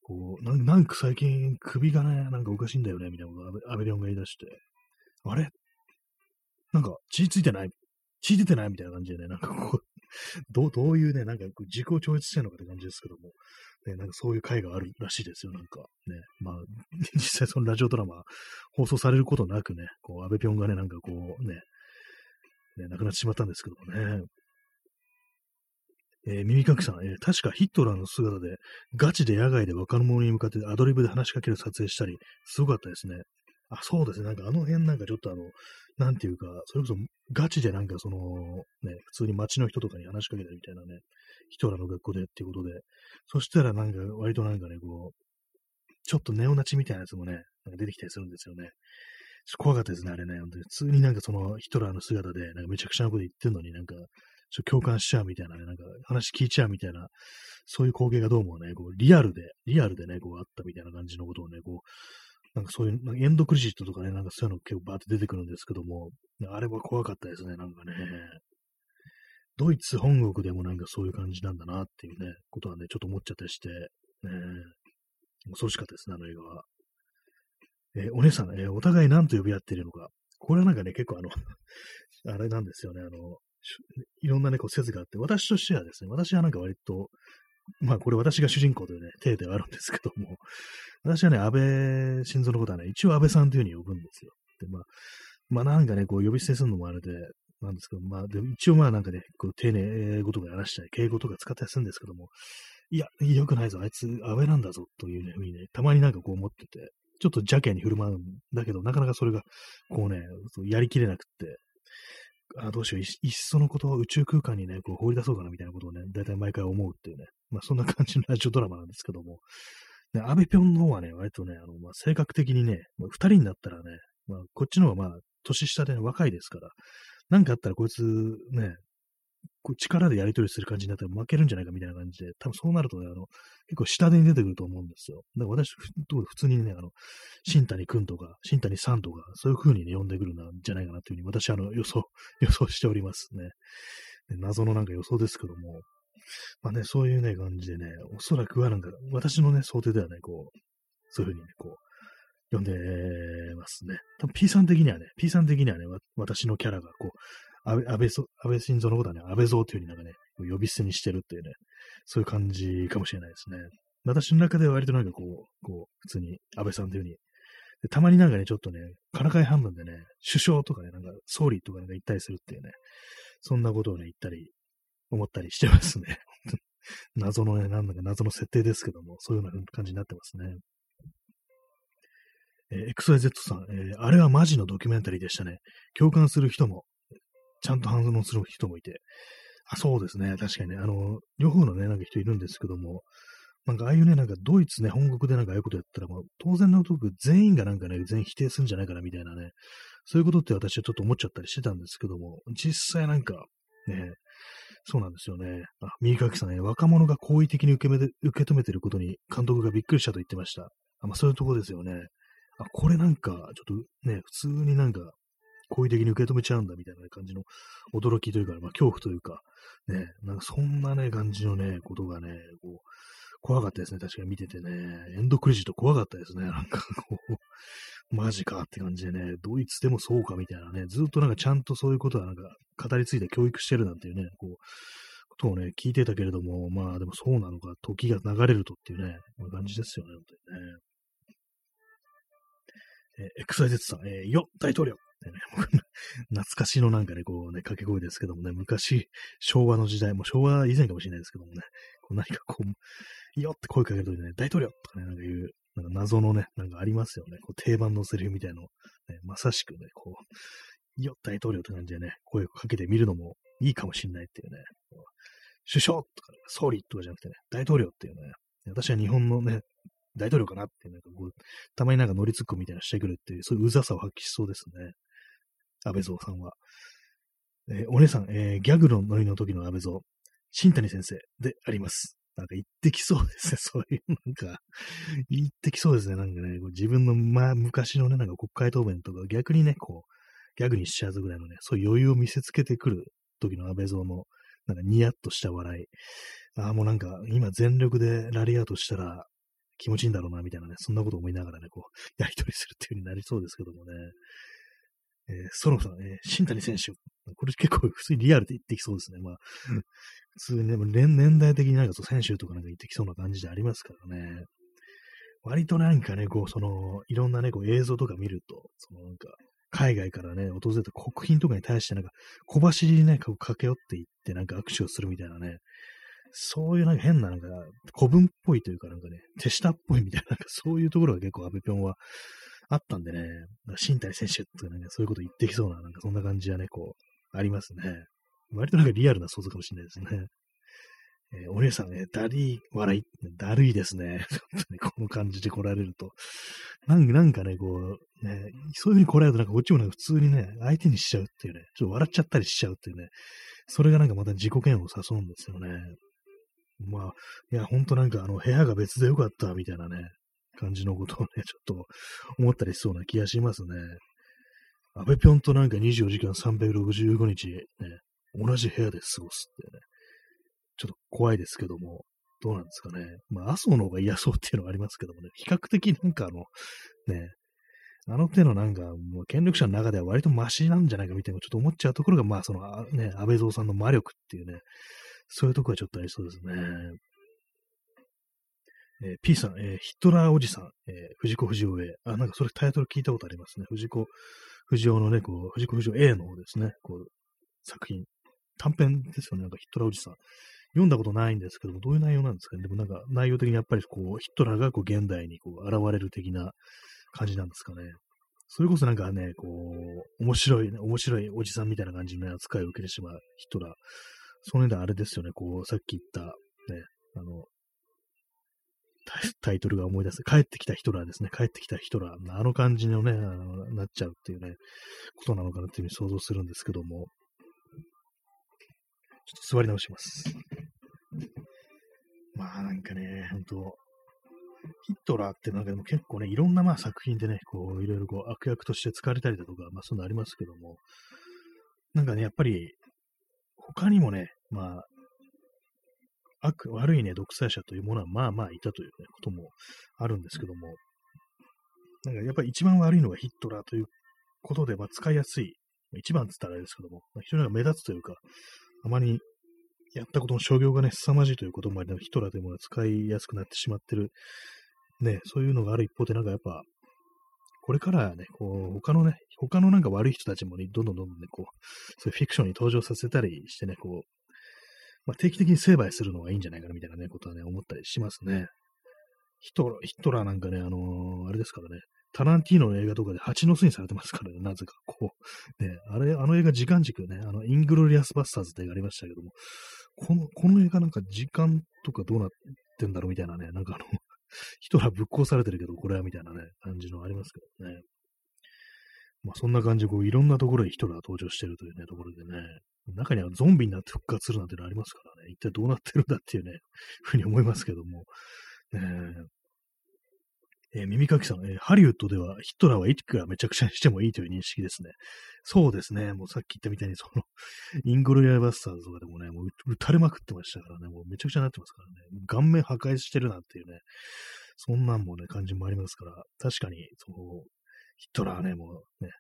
こう、なんなんか最近首がね、なんかおかしいんだよね、みたいなことをアベリオンが言い出して、あれ？なんか血ついてない？血出てない？みたいな感じでね、なんかこう、どう、どういうね、なんか自己超越してるのかって感じですけども、ね、なんかそういう回があるらしいですよ、なんか。ね。まあ、実際そのラジオドラマ放送されることなくね、こう、安倍ぴょんがね、なんかこうね、ね、亡くなってしまったんですけどもね。えー、耳かきさん、えー、確かヒットラーの姿で、ガチで野外で若者に向かってアドリブで話しかける撮影したり、すごかったですね。あ、そうですね。なんかあの辺なんかちょっとあの、なんていうか、それこそガチでなんかその、ね、普通に街の人とかに話しかけたみたいなね、人らの学校でっていうことで、そしたらなんか割となんかね、こう、ちょっとネオナチみたいなやつもね、なんか出てきたりするんですよね。怖かったですね、あれね。本当に普通になんかそのヒトラーの姿で、なんかめちゃくちゃなこと言ってんのになんか、ちょっと共感しちゃうみたいなね、なんか話聞いちゃうみたいな、そういう光景がどうもね、こうリアルで、リアルでね、こうあったみたいな感じのことをね、こう、なんかそういう、なんかエンドクリジットとかね、なんかそういうの結構バーって出てくるんですけども、あれは怖かったですね、なんかね。ドイツ本国でもなんかそういう感じなんだなっていうね、ことはね、ちょっと思っちゃったりして、ね、恐ろしかったですね、あの映画は。えー、お姉さん、えー、お互い何と呼び合っているのか。これはなんかね、結構あの あれなんですよね、あの、いろんなね、こう説があって、私としてはですね、私はなんか割と、まあこれ私が主人公というね、体ではあるんですけども、私はね、安倍晋三のことはね、一応安倍さんというふうに呼ぶんですよ。で、まあ、まあなんかね、こう呼び捨てするのもあれで、なんですけど、まあ、で一応まあなんかね、こう丁寧英語とかやらしたり、敬語とか使ったりするんですけども、いや、良くないぞ、あいつ安倍なんだぞ、という、ふうにね、たまになんかこう思ってて、ちょっと邪険に振る舞うんだけど、なかなかそれが、こうね、やりきれなくって、あどうしよう。い、っそのこと宇宙空間にね、こう放り出そうかなみたいなことをね、大体毎回思うっていうね、まあそんな感じのラジオドラマなんですけども、ね、安倍ぴょんの方はね、割とね、あの、まあ、性格的にね、まあ、二人になったらね、まあ、こっちの方がまあ、年下で、ね、若いですから、なんかあったらこいつね、こう力でやり取りする感じになったら負けるんじゃないかみたいな感じで、多分そうなるとね、あの、結構下手に出てくると思うんですよ。だから私、普通にね、あの、新谷くんとか、新谷さんとか、そういう風にね、呼んでくるんじゃないかなというふうに、私、あの、予想、予想しておりますね。謎のなんか予想ですけども、まあね、そういうね、感じでね、おそらくはなんか、私のね、想定ではね、こう、そういう風にね、こう、呼んでますね。多分 P さん的にはね、P さん的にはね、私のキャラがこう、安倍、安倍、安倍晋三のことはね、安倍蔵というふうになんかね、呼び捨てにしてるっていうね、そういう感じかもしれないですね。私の中では割となんかこう、こう、普通に安倍さんというふうに、でたまになんかね、ちょっとね、からかい半分でね、首相とかね、なんか総理とかなんか言ったりするっていうね、そんなことをね、言ったり、思ったりしてますね。謎のね、なんだか謎の設定ですけども、そういうような感じになってますね。えー、XYZ さん、えー、あれはマジのドキュメンタリーでしたね。共感する人も、ちゃんと反応する人もいて、あ、そうですね。確かにね。あの、両方のね、なんか人いるんですけども、なんかああいうね、なんかドイツね、本国でなんかああいうことやったら、もう当然のとく全員がなんかね、全員否定するんじゃないかなみたいなね、そういうことって私はちょっと思っちゃったりしてたんですけども、実際なんか、ね、そうなんですよね。あ、右かきさんね、若者が好意的に受けめ受け止めてることに監督がびっくりしたと言ってました。あまあ、そういうとこですよね。あ、これなんか、ちょっとね、普通になんか、好意的に受け止めちゃうんだみたいな感じの驚きというか、まあ、恐怖というか、ね、なんかそんなね、感じのね、ことがね、こう、怖かったですね。確かに見ててね。エンドクレジット怖かったですね。なんかこう、マジかって感じでね、ドイツでもそうかみたいなね、ずっとなんかちゃんとそういうことはなんか語り継いで教育してるなんていうね、こう、ことをね、聞いてたけれども、まあでもそうなのか、時が流れるとっていうね、まあ、感じですよね、本当にね。えー、XYZ さん、えー、よ、大統領ね、懐かしのなんかね、こうね、掛け声ですけどもね、昔、昭和の時代、も昭和以前かもしれないですけどもね、こう何かこう、よって声かけるときね、大統領とかね、なんかいう、なんか謎のね、なんかありますよね。こう定番のセリフみたいの、ね、まさしくね、こう、よ、大統領って感じでね、声をかけてみるのもいいかもしれないっていうね、首相とか、ね、総理とかじゃなくてね、大統領っていうね、私は日本のね、大統領かなって、なんかこう、たまになんか乗りツッコみたいなしてくるっていう、そういううざさを発揮しそうですね。安倍蔵さんは。えー、お姉さん、えー、ギャグのノリの時の安倍蔵、新谷先生であります。なんか言ってきそうですね。そういう、なんか、言ってきそうですね。なんかね、自分の、まあ、昔のね、なんか国会答弁とか、逆にね、こう、ギャグにしちゃうぐらいのね、そういう余裕を見せつけてくる時の安倍蔵の、なんかニヤッとした笑い。ああ、もうなんか、今全力でラリアートしたら気持ちいいんだろうな、みたいなね、そんなこと思いながらね、こう、やりとりするっていう風になりそうですけどもね。えー、ソロさん、えー、新谷選手。これ結構普通にリアルで言ってきそうですね。まあ、普通にね、年代的になんかそう選手とかなんか言ってきそうな感じでありますからね。割となんかね、こう、その、いろんなね、こう映像とか見ると、そのなんか、海外からね、訪れた国賓とかに対してなんか、小走りにね、駆け寄っていって、なんか握手をするみたいなね、そういうなんか変ななんか、古文っぽいというかなんかね、手下っぽいみたいな、なんかそういうところが結構安倍ぴょんはあったんでね、身体選手とかね、そういうこと言ってきそうな、なんかそんな感じはね、こう、ありますね。割となんかリアルな想像かもしれないですね。えー、お姉さんね、だり、笑い、だるいですね。ねこの感じで来られると。なんなんかね、こう、ね、そういう風に来られるとなんかこっちもなんか普通にね、相手にしちゃうっていうね、ちょっと笑っちゃったりしちゃうっていうね、それがなんかまた自己嫌悪を誘うんですよね。まあ、いや、ほんとなんかあの、部屋が別でよかった、みたいなね、感じのことをね、ちょっと思ったりしそうな気がしますね。安倍ぴょんとなんか24時間365日、ね、同じ部屋で過ごすってね、ちょっと怖いですけども、どうなんですかね。まあ、麻生の方が嫌そうっていうのはありますけどもね、比較的なんかあの、ね、あの手のなんか、もう権力者の中では割とマシなんじゃないかみたいなちょっと思っちゃうところが、まあその、ね、安倍蔵さんの魔力っていうね、そういうとこはちょっとありそうですね。えー、P さん、えー、ヒトラーおじさん、えー、藤子不二雄 A。あ、なんかそれタイトル聞いたことありますね。藤子不二雄のね、こう、藤子不二雄 A の方ですね。こう、作品。短編ですよね。なんかヒトラーおじさん。読んだことないんですけども、どういう内容なんですかね。でもなんか内容的にやっぱりこう、ヒトラーがこう現代にこう現れる的な感じなんですかね。それこそなんかね、こう、面白いね、面白いおじさんみたいな感じの扱いを受けてしまうヒトラー。その間あれですよね、こう、さっき言った、ね、あの、タイトルが思い出す。帰ってきたヒトラーですね。帰ってきたヒトラー。あの感じのね、あのなっちゃうっていうね、ことなのかなっていうふうに想像するんですけども。ちょっと座り直します。まあなんかね、ほんと、ヒットラーってなんかでも結構ね、いろんなまあ作品でね、こう、いろいろこう悪役として使われたりだとか、まあそんなありますけども、なんかね、やっぱり、他にもね、まあ、悪、悪いね、独裁者というものはまあまあいたという、ね、こともあるんですけども、なんかやっぱり一番悪いのがヒットラーということで、まあ使いやすい、一番って言ったらあれですけども、まあ、非常に目立つというか、あまりやったことの商業がね、凄まじいということもあり、ヒトラーというものが使いやすくなってしまってる、ね、そういうのがある一方で、なんかやっぱ、これからね、こう、他のね、他のなんか悪い人たちもね、どんどんどんどんね、こう、そういうフィクションに登場させたりしてね、こう、まあ、定期的に成敗するのがいいんじゃないかなみたいなね、ことはね、思ったりしますね。ヒトヒトラーなんかね、あのー、あれですからね、タランティーノの映画とかで蜂の巣にされてますからね、なぜかこう。ね、あれ、あの映画時間軸ね、あの、イングロリアスバスターズって映画ありましたけども、この、この映画なんか時間とかどうなってんだろうみたいなね、なんかあの、ヒトラーぶっ壊されてるけど、これはみたいなね、感じのありますけどね。まあそんな感じで、こう、いろんなところでヒトラー登場してるというね、ところでね、中にはゾンビになって復活するなんてのありますからね、一体どうなってるんだっていうね、ふうに思いますけども、ねえ。ー、耳かきさん、えー、ハリウッドではヒトラーはいくらめちゃくちゃにしてもいいという認識ですね。そうですね。もうさっき言ったみたいに、その、イングロリアバスターズとかでもね、もう撃たれまくってましたからね、もうめちゃくちゃになってますからね。顔面破壊してるなんていうね、そんなんもね、感じもありますから、確かに、その、ヒトラーね、もうね、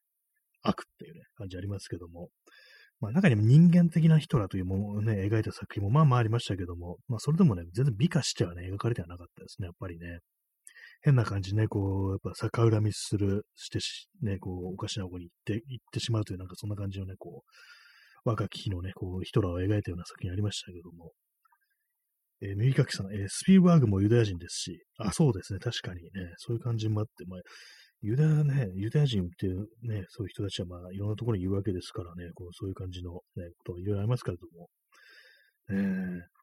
悪っていうね、感じありますけども、まあ中にも人間的なヒトラーというものをね、描いた作品もまあまあありましたけども、まあそれでもね、全然美化してはね、描かれてはなかったですね、やっぱりね。変な感じね、こう、やっぱ逆恨みする、してし、ね、こう、おかしな方に行って、行ってしまうという、なんかそんな感じのね、こう、若き日のね、こう、ヒトラーを描いたような作品ありましたけども。えー、耳かきさん、えー、スピーバーグもユダヤ人ですし、あ、そうですね、確かにね、そういう感じもあって、まあ、ユダヤね、ユダヤ人っていうね、そういう人たちはまあいろんなところにいるわけですからね、こうそういう感じのね、こといろいろありますけれども、えー、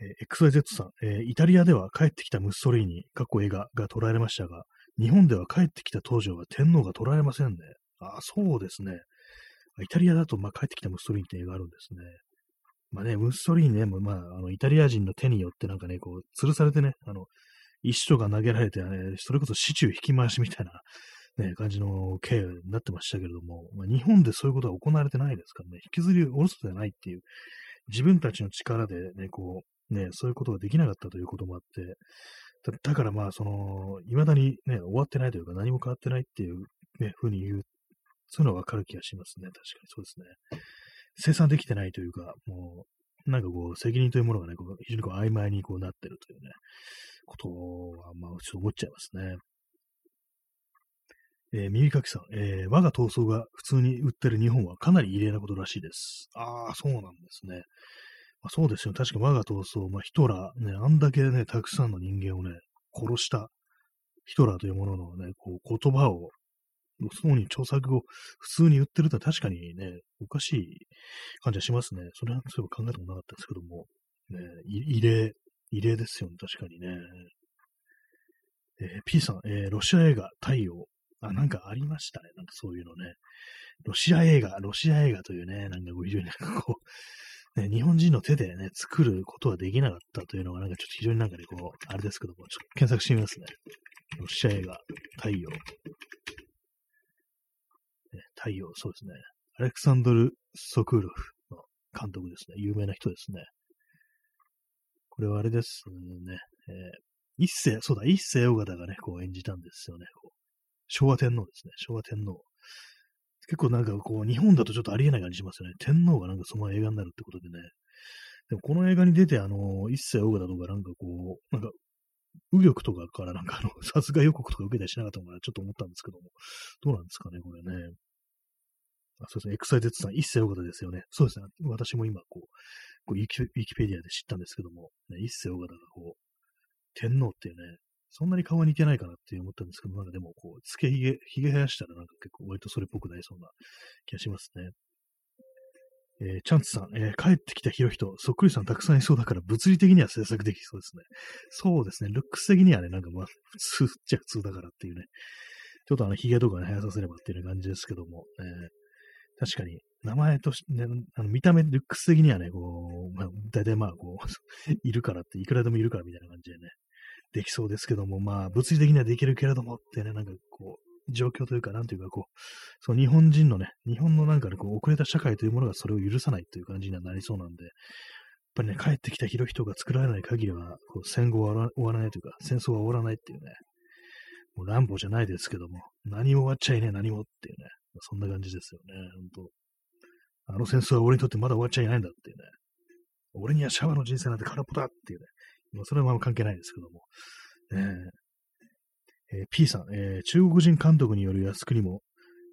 え XYZ さん、えー、イタリアでは帰ってきたムッソリーニ、過去映画が捉えられましたが、日本では帰ってきた当時は天皇が捉えられませんね。あ、そうですね。イタリアだと、まあ、帰ってきたムッソリーニって映画あるんですね。まあね、ムッソリーニね、まあ、あの、イタリア人の手によってなんかね、こう、吊るされてね、あの、石とか投げられて、ね、それこそ市中引き回しみたいな、ね、感じの経緯になってましたけれども、まあ、日本でそういうことは行われてないですからね、引きずり下ろすことじゃないっていう、自分たちの力でね、こう、ね、そういうことができなかったということもあって、だだからまあ、その、未だにね、終わってないというか何も変わってないっていう、ね、ふうに言う、そういうのはわかる気がしますね。確かにそうですね。生産できてないというか、もう、なんかこう、責任というものがね、こう非常にこう曖昧にこうなってるというね、ことは、まあ、ちょっと思っちゃいますね。えー、耳かきさん、えー、我が闘争が普通に売ってる日本はかなり異例なことらしいです。ああ、そうなんですね。まあ、そうですよ。確か我が闘争、まあ、ヒトラー、ね、あんだけね、たくさんの人間をね、殺したヒトラーというもののね、こう言葉を、そうに著作を普通に言ってるって確かにね、おかしい感じはしますね。それはそういえば考えたことなかったですけども、ね、異例、異例ですよね、確かにね。えー、P さん、えー、ロシア映画、太陽。あ、なんかありましたね。なんかそういうのね。ロシア映画、ロシア映画というね、なんか非常になんかこう、ね、日本人の手でね、作ることはできなかったというのが、なんかちょっと非常になんかね、こう、あれですけども、ちょっと検索してみますね。ロシア映画、太陽。太陽、そうですね。アレクサンドル・ソクーロフの監督ですね。有名な人ですね。これはあれですね。えー、一世、そうだ、一世尾形がね、こう演じたんですよね。昭和天皇ですね。昭和天皇。結構なんかこう、日本だとちょっとありえない感じしますよね。天皇がなんかその映画になるってことでね。でもこの映画に出て、あの、一世尾形とかなんかこう、なんか、右翼とかからなんかあの、殺害予告とか受けたりしなかったのかな、ちょっと思ったんですけども。どうなんですかね、これね。あそうですね、エクサイテッドさん、イッセー尾形ですよね。そうですね、私も今、こう、こうウィキウィキペディアで知ったんですけども、ね、イッセー尾形がこう、天皇っていうね、そんなに顔は似てないかなって思ったんですけど、なんかでもこう、つけひげ、ひげ生やしたらなんか結構割とそれっぽくなりそうな気がしますね。えー、チャンツさん、えー、帰ってきたヒロヒト、そっくりさんたくさんいそうだから物理的には制作できそうですね。そうですね、ルックス的にはね、なんかまあ、普通っちゃ普通だからっていうね。ちょっとあの、髭とかね、生やさせればっていう感じですけども、えー、確かに、名前として、ね、あの見た目、ルックス的にはね、こう、まあ、大体まあ、こう、いるからって、いくらでもいるからみたいな感じでね、できそうですけども、まあ、物理的にはできるけれどもってね、なんかこう、状況というか、なんというか、こう、そう、日本人のね、日本のなんかね、こう、遅れた社会というものがそれを許さないという感じにはなりそうなんで、やっぱりね、帰ってきた広人が作られない限りは、こう戦後は終わらないというか、戦争は終わらないっていうね、もう乱暴じゃないですけども、何も終わっちゃいねえ、何もっていうね、そんな感じですよね、本当あの戦争は俺にとってまだ終わっちゃいないんだっていうね、俺にはシャワーの人生なんて空っぽだっていうね、ま、それはまあ関係ないですけども。えーえー、P さん、えー、中国人監督による靖国も、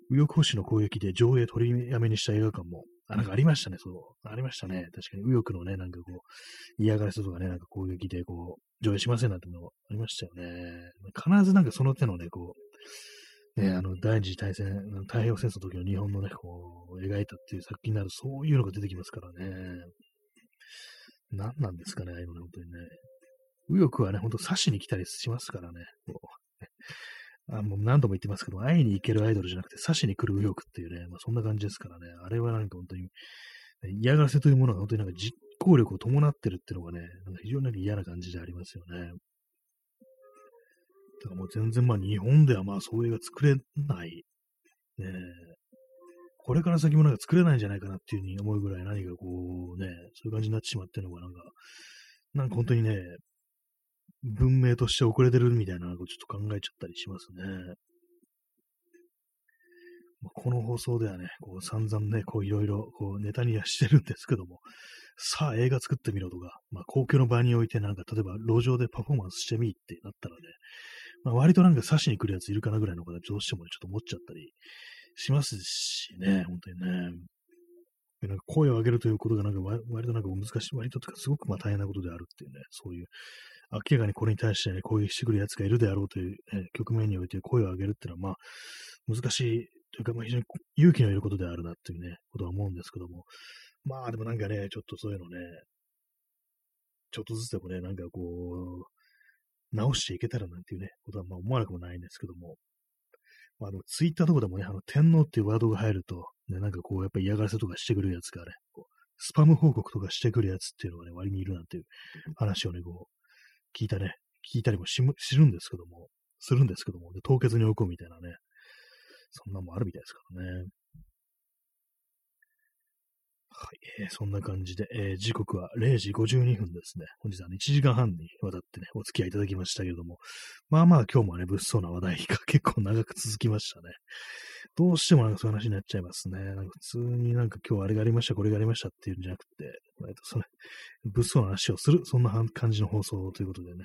右翼保守の攻撃で上映取りやめにした映画館も、あ、なんかありましたね、そう。ありましたね。確かに右翼のね、なんかこう、嫌がらせとかね、なんか攻撃でこう、上映しませんなんてのもありましたよね。必ずなんかその手のね、こう、ね、あの、第二次大戦、太平洋戦争の時の日本のね、こう、描いたっていう作品になる、そういうのが出てきますからね。何なんですかね、ああいうのね、本当にね。右翼はね、ほんと刺しに来たりしますからね。こう あもう何度も言ってますけど、会いに行けるアイドルじゃなくて刺しに来る右翼っていうね、まあ、そんな感じですからね。あれはなんか本当に、嫌がらせというものが本当になんか実行力を伴ってるっていうのがね、なんか非常に嫌な感じでありますよね。だからもう全然まあ日本ではまあそういう映画作れない。ねこれから先もなんか作れないんじゃないかなっていうふうに思うぐらい何かこうね、そういう感じになってしまってるのがなんか、なんか本当にね、文明として遅れてるみたいなのをちょっと考えちゃったりしますね。この放送ではね、こう散々ね、こういろいろこうネタにはしてるんですけども、さあ映画作ってみろとか、まあ公共の場においてなんか例えば路上でパフォーマンスしてみってなったらね、まあ、割となんか刺しに来るやついるかなぐらいの方どうしても、ね、ちょっと思っちゃったりしますしね、本当にね。なんか声を上げるということがなんか割となんか難しい、割ととかすごくまあ大変なことであるっていうね、そういう明らかにこれに対してね、攻撃してくる奴がいるであろうという、ね、局面において声を上げるっていうのは、まあ、難しいというか、まあ、非常に勇気のいることであるなっていうね、ことは思うんですけども、まあ、でもなんかね、ちょっとそういうのね、ちょっとずつでもね、なんかこう、直していけたらなんていうね、ことはまあ思わなくもないんですけども、まあでもツイッターとかでもね、あの天皇っていうワードが入ると、ね、なんかこう、やっぱり嫌がらせとかしてくるやつがね、こうスパム報告とかしてくるやつっていうのがね、割にいるなんていう話をね、こう、聞いたね、聞いたりもしするんですけども、するんですけども、で凍結に置くみたいなね、そんなもあるみたいですからね。はい、えー、そんな感じで、えー、時刻は0時52分ですね。本日は、ね、1時間半にわたってね、お付き合いいただきましたけれども、まあまあ今日もね、物騒な話題が 結構長く続きましたね。どうしてもなんかそういう話になっちゃいますね。なんか普通になんか今日あれがありました、これがありましたっていうんじゃなくて、割とそれ、物騒な話をする、そんな感じの放送ということでね、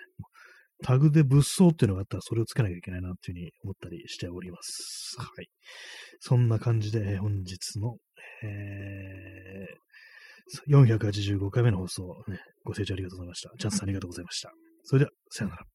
タグで物騒っていうのがあったらそれをつけなきゃいけないなっていうふうに思ったりしております。はい。そんな感じで本日の、えー、485回目の放送、ね、ご清聴ありがとうございました。チャンスさんありがとうございました。それでは、さよなら。